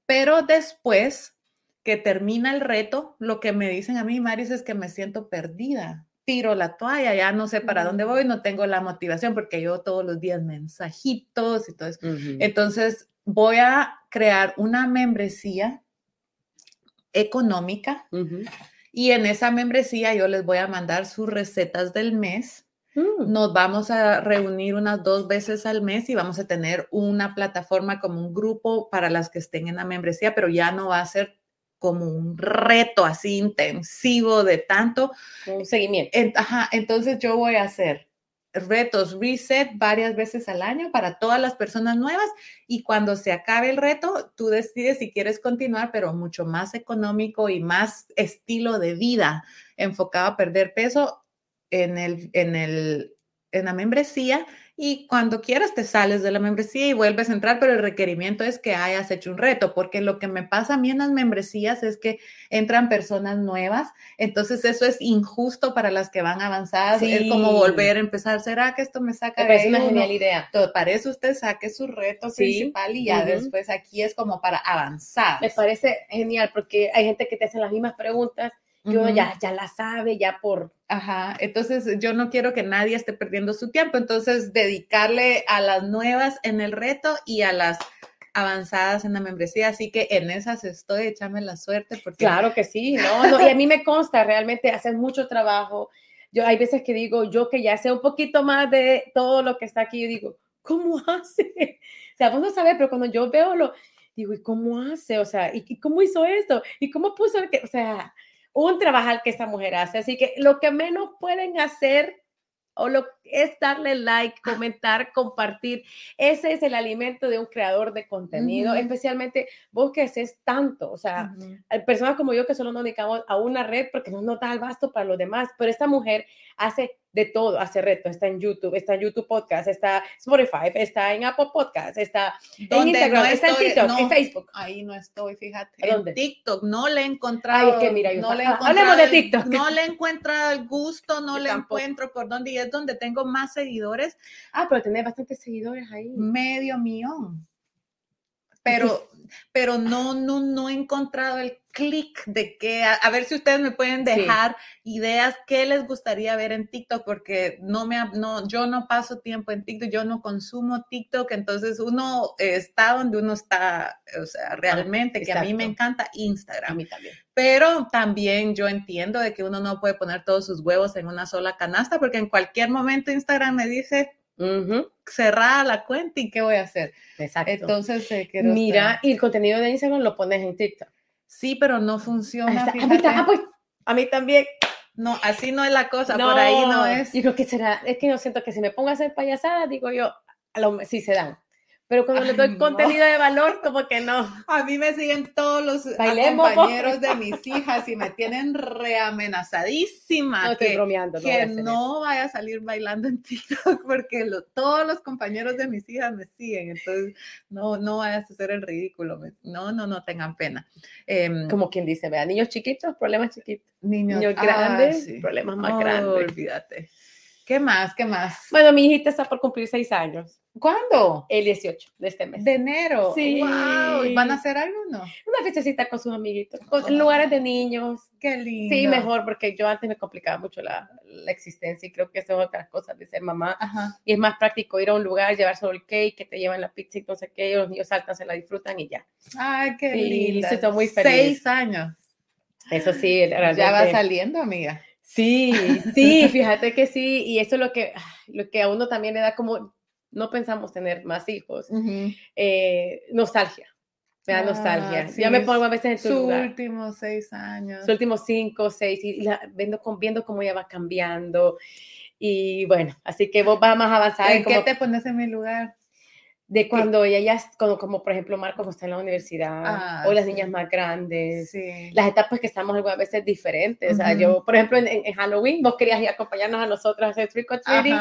Pero después que termina el reto, lo que me dicen a mí, Maris, es que me siento perdida. Tiro la toalla, ya no sé para dónde voy, no tengo la motivación porque yo todos los días mensajitos y todo eso. Entonces, voy a crear una membresía económica y en esa membresía yo les voy a mandar sus recetas del mes. Mm. Nos vamos a reunir unas dos veces al mes y vamos a tener una plataforma como un grupo para las que estén en la membresía, pero ya no va a ser como un reto así intensivo de tanto. Un seguimiento. ajá, entonces yo voy a hacer retos reset varias veces al año para todas las personas nuevas y cuando se acabe el reto, tú decides si quieres continuar, pero mucho más económico y más estilo de vida enfocado a perder peso en el, en el, en la membresía y cuando quieras te sales de la membresía y vuelves a entrar, pero el requerimiento es que hayas hecho un reto, porque lo que me pasa a mí en las membresías es que entran personas nuevas, entonces eso es injusto para las que van avanzadas, es como volver a empezar, ¿será que esto me saca? Me una genial idea. Para eso usted saque su reto principal y ya después aquí es como para avanzar. Me parece genial porque hay gente que te hace las mismas preguntas que uno ya, ya la sabe, ya por... Ajá, entonces yo no quiero que nadie esté perdiendo su tiempo, entonces dedicarle a las nuevas en el reto y a las avanzadas en la membresía, así que en esas estoy, échame la suerte. Porque... Claro que sí, no, y a mí me consta realmente hacer mucho trabajo. Yo hay veces que digo, yo que ya sé un poquito más de todo lo que está aquí, yo digo, ¿cómo hace? O sea, vos no sabés, pero cuando yo veo lo, digo, ¿y cómo hace? O sea, ¿y cómo hizo esto? ¿Y cómo puso el que? O sea, un trabajar que esta mujer hace. Así que lo que menos pueden hacer o lo es darle like, comentar, compartir. Ese es el alimento de un creador de contenido, especialmente vos que haces tanto. O sea, hay personas como yo que solo nos dedicamos a una red porque no nos da el basto para los demás, pero esta mujer hace de todo, hace reto, está en YouTube, está en YouTube Podcast, está Spotify, está en Apple Podcast, está en Instagram, está en TikTok, en Facebook. Ahí no estoy, fíjate. En TikTok no le he encontrado. Ay, que mira, yo no le hablemos de TikTok. No le he encontrado el gusto, no le encuentro por dónde y es donde tengo más seguidores. Ah, pero tenés bastantes seguidores ahí. Medio millón. Pero, pero no, no, no he encontrado el clic de que, a, ver si ustedes me pueden dejar ideas qué les gustaría ver en TikTok, porque no me, no, yo no paso tiempo en TikTok, yo no consumo TikTok, entonces uno está donde uno está, o sea, realmente, que a mí me encanta Instagram. A mí también. Pero también yo entiendo de que uno no puede poner todos sus huevos en una sola canasta, porque en cualquier momento Instagram me dice, cerrada la cuenta y qué voy a hacer. Exacto. Entonces, eh, mira, y el contenido de Instagram lo pones en TikTok. Sí, pero no funciona. A mí, ah, pues, a mí también. No, así no es la cosa, por ahí no es. Yo creo que será, es que no siento que si me pongo a hacer payasadas, digo yo, a lo, sí se dan pero cuando le doy contenido de valor, como que no. A mí me siguen todos los compañeros de mis hijas y me tienen reamenazadísima. No estoy bromeando. No que no vaya a salir bailando en TikTok porque todos los compañeros de mis hijas me siguen. Entonces, no, no vayas a hacer el ridículo. No, no, no tengan pena. Em, como quien dice, vea, niños chiquitos, problemas chiquitos. Niños, grandes, ah, problemas más grandes. Olvídate. ¿Qué más? ¿Qué más? Bueno, mi hijita está por cumplir seis años. ¿Cuándo? El 18 de este mes. De enero. Sí. Wow. ¿Van a hacer algo no? Una fiestecita con sus amiguitos, en lugares de niños. Qué lindo. Sí, mejor, porque yo antes me complicaba mucho la, la existencia y creo que son otras cosas de ser mamá. Ajá. Y es más práctico ir a un lugar, llevar solo el cake, que te llevan la pizza y no sé qué, los niños saltan, se la disfrutan y ya. Ay, qué lindo. Estoy muy feliz. Seis años. Eso sí, realmente. Ya va saliendo, amiga. Sí, sí, fíjate que sí, y eso es lo que, lo que a uno también le da como, no pensamos tener más hijos, eh, nostalgia. Me da nostalgia. Ah, ya me pongo a veces en tu Sus últimos seis años. Sus últimos cinco, seis, y la, viendo, viendo cómo ella va cambiando. Y bueno, así que vos vas más avanzada. ¿En qué te pones en mi lugar? De cuando ella ya, como, como por ejemplo Marcos está en la universidad, ah, o las niñas más grandes, las etapas que estamos algunas veces diferentes. O sea, yo, por ejemplo, en, Halloween, vos querías ir a acompañarnos a nosotros a hacer trick or treating,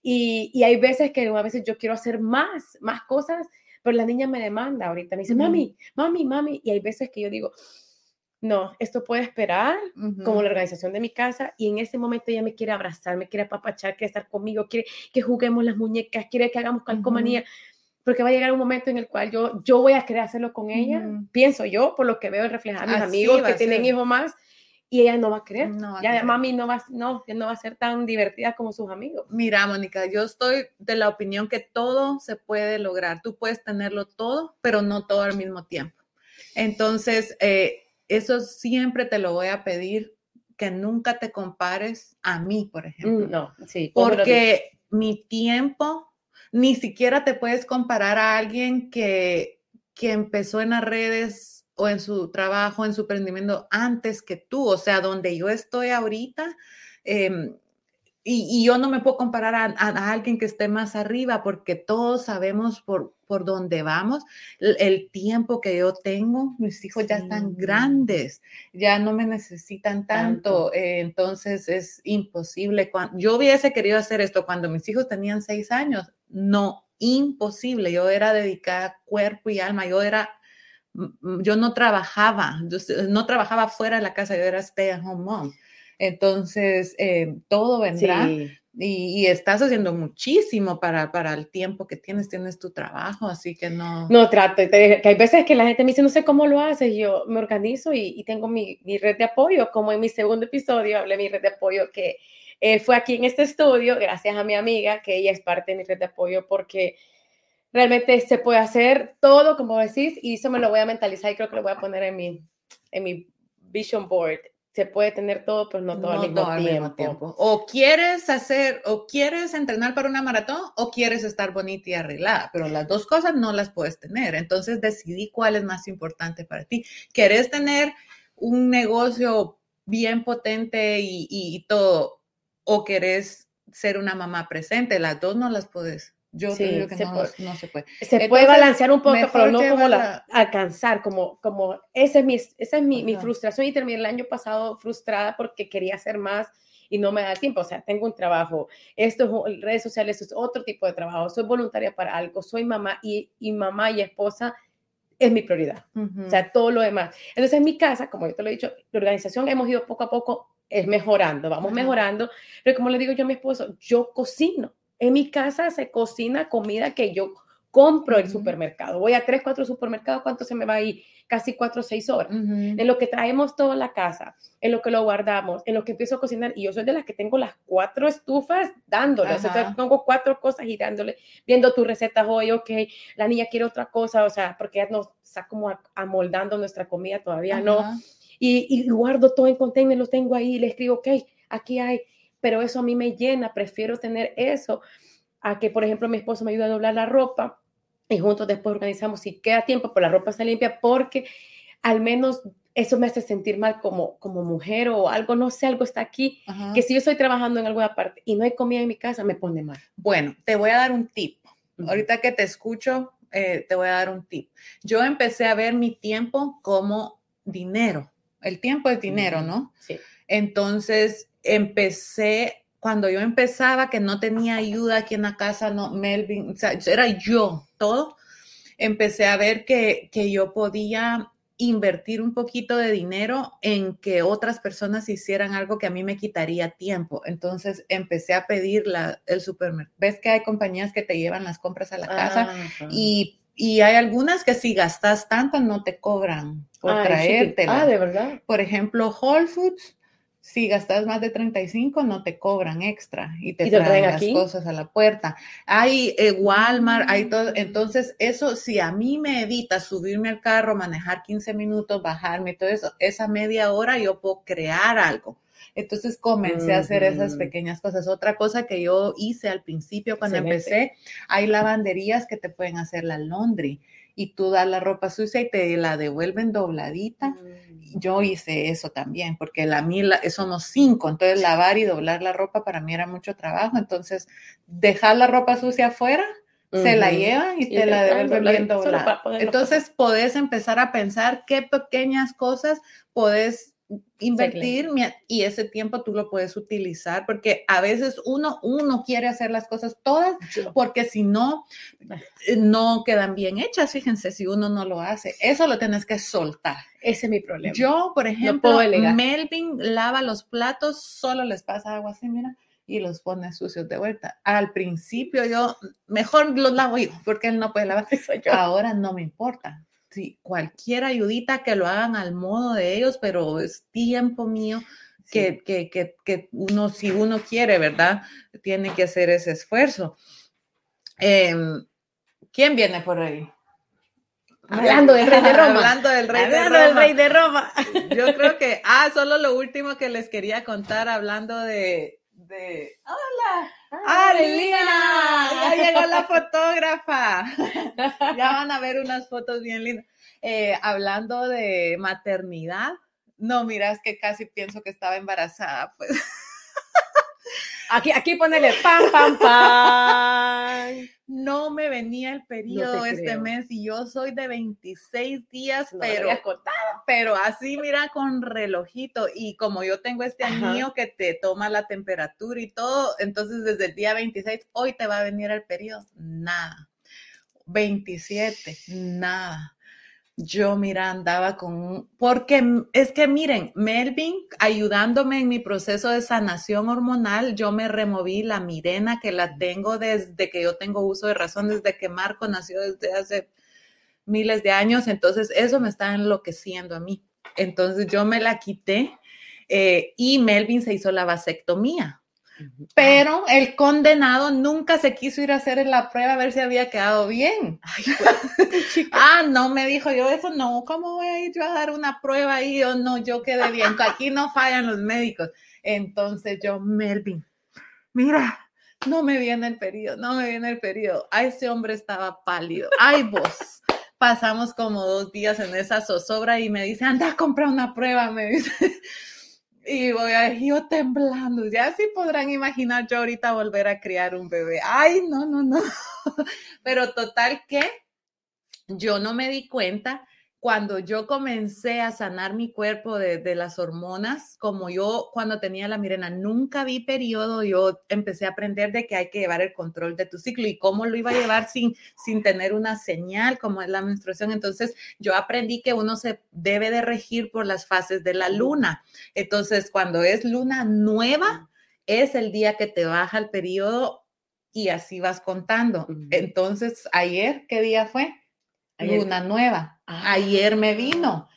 y, y, hay veces que a veces yo quiero hacer más, más cosas, pero la niña me demanda ahorita, me dice, mami, mami, mami, y hay veces que yo digo, no, esto puede esperar, como la organización de mi casa, y en ese momento ella me quiere abrazar, me quiere apapachar, quiere estar conmigo, quiere que juguemos las muñecas, quiere que hagamos calcomanía porque va a llegar un momento en el cual yo, yo voy a querer hacerlo con ella, pienso yo, por lo que veo reflejar a mis amigos que tienen hijos más, y ella no va a querer. ya mami no va, no, no va a ser tan divertida como sus amigos. Mira, Mónica, yo estoy de la opinión que todo se puede lograr. Tú puedes tenerlo todo, pero no todo al mismo tiempo. Entonces, eh, eso siempre te lo voy a pedir, que nunca te compares a mí, por ejemplo. Mm, no, sí. Porque mi tiempo ni siquiera te puedes comparar a alguien que, que empezó en las redes o en su trabajo, en su emprendimiento antes que tú, o sea, donde yo estoy ahorita. Em, y, yo no me puedo comparar a, alguien que esté más arriba porque todos sabemos por, por dónde vamos, el, tiempo que yo tengo, mis hijos ya están grandes, ya no me necesitan tanto, eh, entonces es imposible. yo hubiese querido hacer esto cuando mis hijos tenían seis años, no, imposible, yo era dedicada cuerpo y alma, yo era yo no trabajaba, no trabajaba fuera de la casa, yo era stay at home mom. Entonces, eh, todo vendrá. Y, estás haciendo muchísimo para, para el tiempo que tienes, tienes tu trabajo, así que no. No, trato, que hay veces que la gente me dice, no sé cómo lo haces, yo me organizo y, tengo mi, mi, red de apoyo, como en mi segundo episodio hablé de mi red de apoyo, que eh, fue aquí en este estudio, gracias a mi amiga, que ella es parte de mi red de apoyo, porque realmente se puede hacer todo, como decís, y eso me lo voy a mentalizar y creo que lo voy a poner en mi, en mi vision board se puede tener todo, pero no todo, al, mismo tiempo. O quieres hacer, o quieres entrenar para una maratón, o quieres estar bonita y arreglada, pero las dos cosas no las puedes tener. Entonces decidí cuál es más importante para ti. ¿Quieres tener un negocio bien potente y, y todo? ¿O querés ser una mamá presente? Las dos no las puedes yo creo que no, se puede. Se puede balancear un poco, pero no como la, alcanzar, como, como esa es mi, esa es mi, mi, frustración y terminé el año pasado frustrada porque quería hacer más y no me da tiempo. O sea, tengo un trabajo, esto es redes sociales, es otro tipo de trabajo, soy voluntaria para algo, soy mamá y, y mamá y esposa es mi prioridad. O sea, todo lo demás. Entonces, en mi casa, como yo te lo he dicho, la organización hemos ido poco a poco es mejorando, vamos mejorando, pero como le digo yo a mi esposo, yo cocino. En mi casa se cocina comida que yo compro el supermercado. Voy a tres, cuatro supermercados, ¿cuánto se me va ahí? Casi cuatro, seis horas. En lo que traemos toda la casa, en lo que lo guardamos, en lo que empiezo a cocinar. Y yo soy de las que tengo las cuatro estufas dándole. O sea, tengo cuatro cosas y dándole, viendo tus recetas hoy, ok, la niña quiere otra cosa, o sea, porque ya nos está como amoldando nuestra comida, todavía no. Y, y, guardo todo en container, lo tengo ahí, le escribo, ok, aquí hay pero eso a mí me llena, prefiero tener eso a que, por ejemplo, mi esposo me ayuda a doblar la ropa y juntos después organizamos si queda tiempo, pues la ropa se limpia porque al menos eso me hace sentir mal como, como mujer o algo, no sé, algo está aquí, que si yo estoy trabajando en alguna parte y no hay comida en mi casa, me pone mal. Bueno, te voy a dar un tip. Ahorita que te escucho, eh, te voy a dar un tip. Yo empecé a ver mi tiempo como dinero. El tiempo es dinero, ¿no? Sí. Entonces, empecé, cuando yo empezaba, que no tenía ayuda aquí en la casa, no, Melvin, o sea, era yo todo, empecé a ver que, que yo podía invertir un poquito de dinero en que otras personas hicieran algo que a mí me quitaría tiempo. Entonces empecé a pedir la, el supermercado. Ves que hay compañías que te llevan las compras a la casa y, y, hay algunas que si gastas tanto no te cobran por traértela. Ah, de verdad. Por ejemplo, Whole Foods si gastas más de 35 no te cobran extra y te, traen, las cosas a la puerta. Hay eh, Walmart, hay todo. Entonces, eso si a mí me evita subirme al carro, manejar 15 minutos, bajarme, todo eso, esa media hora yo puedo crear algo. Entonces comencé a hacer esas pequeñas cosas. Otra cosa que yo hice al principio cuando empecé, hay lavanderías que te pueden hacer la laundry y tú das la ropa sucia y te la devuelven dobladita. Mm. Yo hice eso también, porque la mí somos cinco, entonces lavar y doblar la ropa para mí era mucho trabajo. Entonces, dejar la ropa sucia afuera, se la llevan y, te la devuelven bien doblada. Entonces, podés empezar a pensar qué pequeñas cosas podés invertir y ese tiempo tú lo puedes utilizar porque a veces uno, uno quiere hacer las cosas todas porque si no, eh, no quedan bien hechas, fíjense, si uno no lo hace, eso lo tienes que soltar. Ese es mi problema. Yo, por ejemplo, Melvin lava los platos, solo les pasa agua así, mira, y los pone sucios de vuelta. Al principio yo, mejor los lavo yo porque él no puede lavar. Ahora no me importa sí, cualquier ayudita que lo hagan al modo de ellos, pero es tiempo mío que, que, que, uno, si uno quiere, ¿verdad? Tiene que hacer ese esfuerzo. Em, ¿Quién viene por ahí? Hablando del rey de Roma. Hablando del rey, de, Roma. del rey de Roma. Yo creo que, ah, solo lo último que les quería contar hablando de, de, hola, ¡Ah, Ya llegó la fotógrafa. ya van a ver unas fotos bien lindas. Eh, hablando de maternidad. No, mira, es que casi pienso que estaba embarazada, pues. Aquí, aquí ponele pam, pam, pam. No me venía el periodo este mes y yo soy de 26 días, pero, pero así, mira, con relojito. Y como yo tengo este anillo que te toma la temperatura y todo, entonces desde el día 26, hoy te va a venir el periodo. Nada. 27, nada yo, mira, andaba con, porque es que miren, Melvin ayudándome en mi proceso de sanación hormonal, yo me removí la mirena que la tengo desde que yo tengo uso de razón, desde que Marco nació desde hace miles de años, entonces eso me está enloqueciendo a mí. Entonces yo me la quité eh, y Melvin se hizo la vasectomía. Pero el condenado nunca se quiso ir a hacer la prueba a ver si había quedado bien. ah, no, me dijo yo, eso no, ¿cómo voy a ir yo a dar una prueba ahí? O no, yo quedé bien, aquí no fallan los médicos. Entonces yo, Melvin, mira, no me viene el periodo, no me viene el periodo. A ese hombre estaba pálido. Ay, vos. Pasamos como dos días en esa zozobra y me dice, anda a comprar una prueba, me dice. Y voy a yo temblando, ya sí podrán imaginar yo ahorita volver a criar un bebé. Ay, no, no, no. Pero total que yo no me di cuenta cuando yo comencé a sanar mi cuerpo de, las hormonas, como yo cuando tenía la mirena nunca vi periodo, yo empecé a aprender de que hay que llevar el control de tu ciclo y cómo lo iba a llevar sin, sin tener una señal como es la menstruación. Entonces yo aprendí que uno se debe de regir por las fases de la luna. Entonces cuando es luna nueva, es el día que te baja el periodo y así vas contando. Entonces, ayer, ¿qué día fue? Luna nueva. Ayer me vino.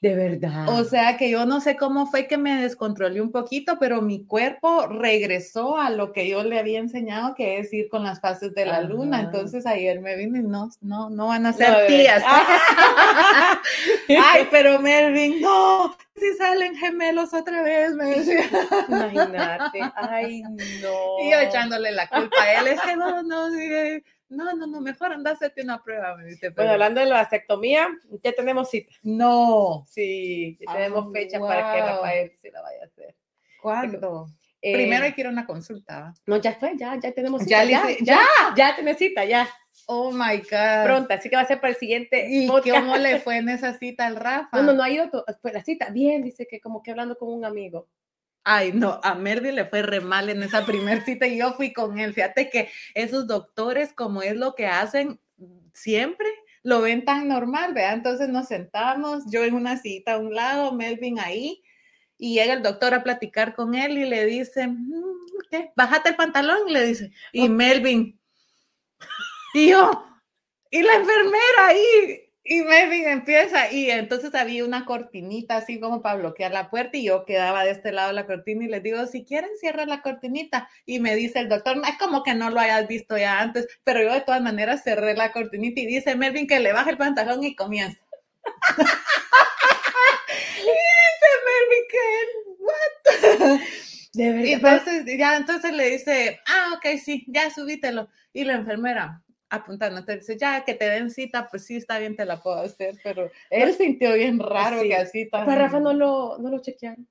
De verdad. O sea que yo no sé cómo fue que me descontrolé un poquito, pero mi cuerpo regresó a lo que yo le había enseñado, que es ir con las fases de la luna. Entonces ayer me vino y no, no, no van a ser tías. Ay, pero Melvin, no, si salen gemelos otra vez, me decía. Imagínate. Ay, no. Y yo echándole la culpa a él, es que no, no, sigue no, no, no, mejor anda a hacerte una prueba, me dice. Bueno, hablando de la vasectomía, ya tenemos cita. No. Sí, ya tenemos fecha para que Rafael se la vaya a hacer. ¿Cuándo? Eh, Primero hay que ir a una consulta. No, ya fue, ya, ya tenemos cita. Ya, ya, ya, ya, tenés cita, ya. Oh my God. Pronto, así que va a ser para el siguiente. ¿Y cómo le fue en esa cita al Rafa? No, no, no ha ido, pues la cita, bien, dice que como que hablando con un amigo. Ay, no, a Mervyn le fue re mal en esa primer cita y yo fui con él. Fíjate que esos doctores, como es lo que hacen siempre, lo ven tan normal, ¿verdad? Entonces nos sentamos, yo en una cita a un lado, Melvin ahí, y llega el doctor a platicar con él y le dice, mm, ¿qué? Bájate el pantalón, le dice. Y Melvin, y yo, y la enfermera ahí, y Melvin empieza, y entonces había una cortinita así como para bloquear la puerta, y yo quedaba de este lado de la cortina y les digo, si quieren, cierra la cortinita. Y me dice el doctor, es como que no lo hayas visto ya antes, pero yo de todas maneras cerré la cortinita y dice Melvin que le baja el pantalón y comienza. y dice Melvin que ¿what? De verdad. Y entonces, ya, entonces le dice, ah, ok, sí, ya subítelo. Y la enfermera, apuntando, te dice, ya que te den cita, pues sí, está bien, te la puedo hacer, pero él sintió bien raro que así tan... Pues Rafa no lo, no lo chequearon.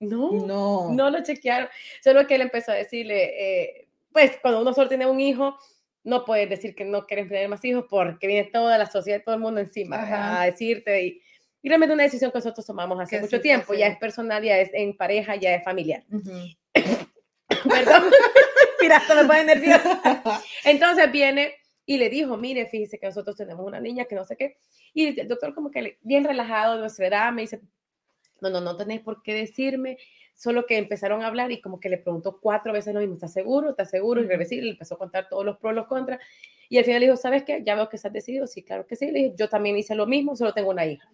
No, no, no lo chequearon. Solo que él empezó a decirle, eh, pues cuando uno solo tiene un hijo, no puedes decir que no quieres tener más hijos porque viene toda la sociedad, todo el mundo encima a decirte y, y, realmente una decisión que nosotros tomamos hace mucho tiempo, ya es personal, ya es en pareja, ya es familiar. Perdón, mira, me pone nerviosa. Entonces viene y le dijo, mire, fíjese que nosotros tenemos una niña que no sé qué. Y el doctor como que bien relajado de nuestra edad me dice, no, no, no tenés por qué decirme, solo que empezaron a hablar y como que le preguntó cuatro veces lo mismo, ¿estás seguro? ¿Estás seguro? Y le empezó a contar todos los pros, los contras. Y al final le dijo, ¿sabes qué? Ya veo que estás decidido. Sí, claro que sí. Le dije, yo también hice lo mismo, solo tengo una hija.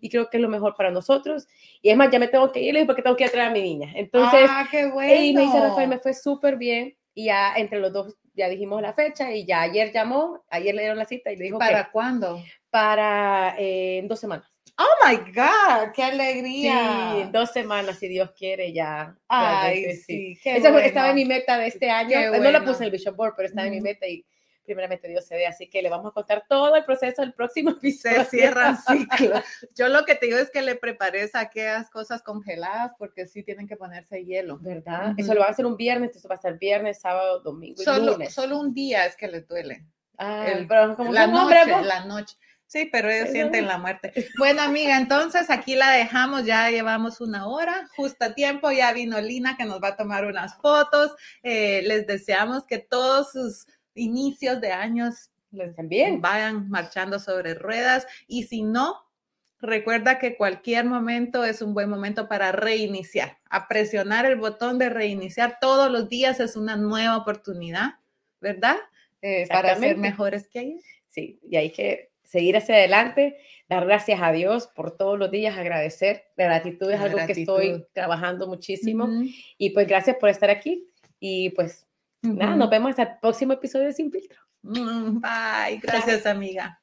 Y creo que es lo mejor para nosotros. Y es más, ya me tengo que ir, le dije, porque tengo que ir a traer a mi niña. Entonces, ah, qué bueno. y me dice, Rafael, me fue súper bien. Y ya entre los dos ya dijimos la fecha y ya ayer llamó, ayer le dieron la cita y le dijo ¿Para cuándo? Para eh, dos semanas. Oh my God, qué alegría. Sí, dos semanas, si Dios quiere, ya. Ay, sí. Eso estaba en mi meta de este año. No lo puse en el Bishop Board, pero estaba en mi meta y primeramente Dios se dé. Así que le vamos a contar todo el proceso del próximo episodio. Se cierra ciclo. Yo lo que te digo es que le prepares aquellas cosas congeladas porque sí tienen que ponerse hielo. ¿Verdad? Eso lo va a hacer un viernes, eso va a ser viernes, sábado, domingo y solo, lunes. Solo un día es que les duele. Ah, el, pero como la noche, la noche. Sí, pero ellos sienten la muerte. Bueno, amiga, entonces aquí la dejamos, ya llevamos una hora, justo a tiempo, ya vino Lina que nos va a tomar unas fotos. Eh, les deseamos que todos sus inicios de años les también vayan marchando sobre ruedas y si no, recuerda que cualquier momento es un buen momento para reiniciar. A presionar el botón de reiniciar todos los días es una nueva oportunidad, ¿verdad? Eh, para ser mejores que ayer. Sí, y hay que seguir hacia adelante, dar gracias a Dios por todos los días, agradecer. La gratitud es algo que estoy trabajando muchísimo. Y pues gracias por estar aquí. Y pues nada, nos vemos hasta el próximo episodio de Sin Filtro. Mm, bye, gracias amiga.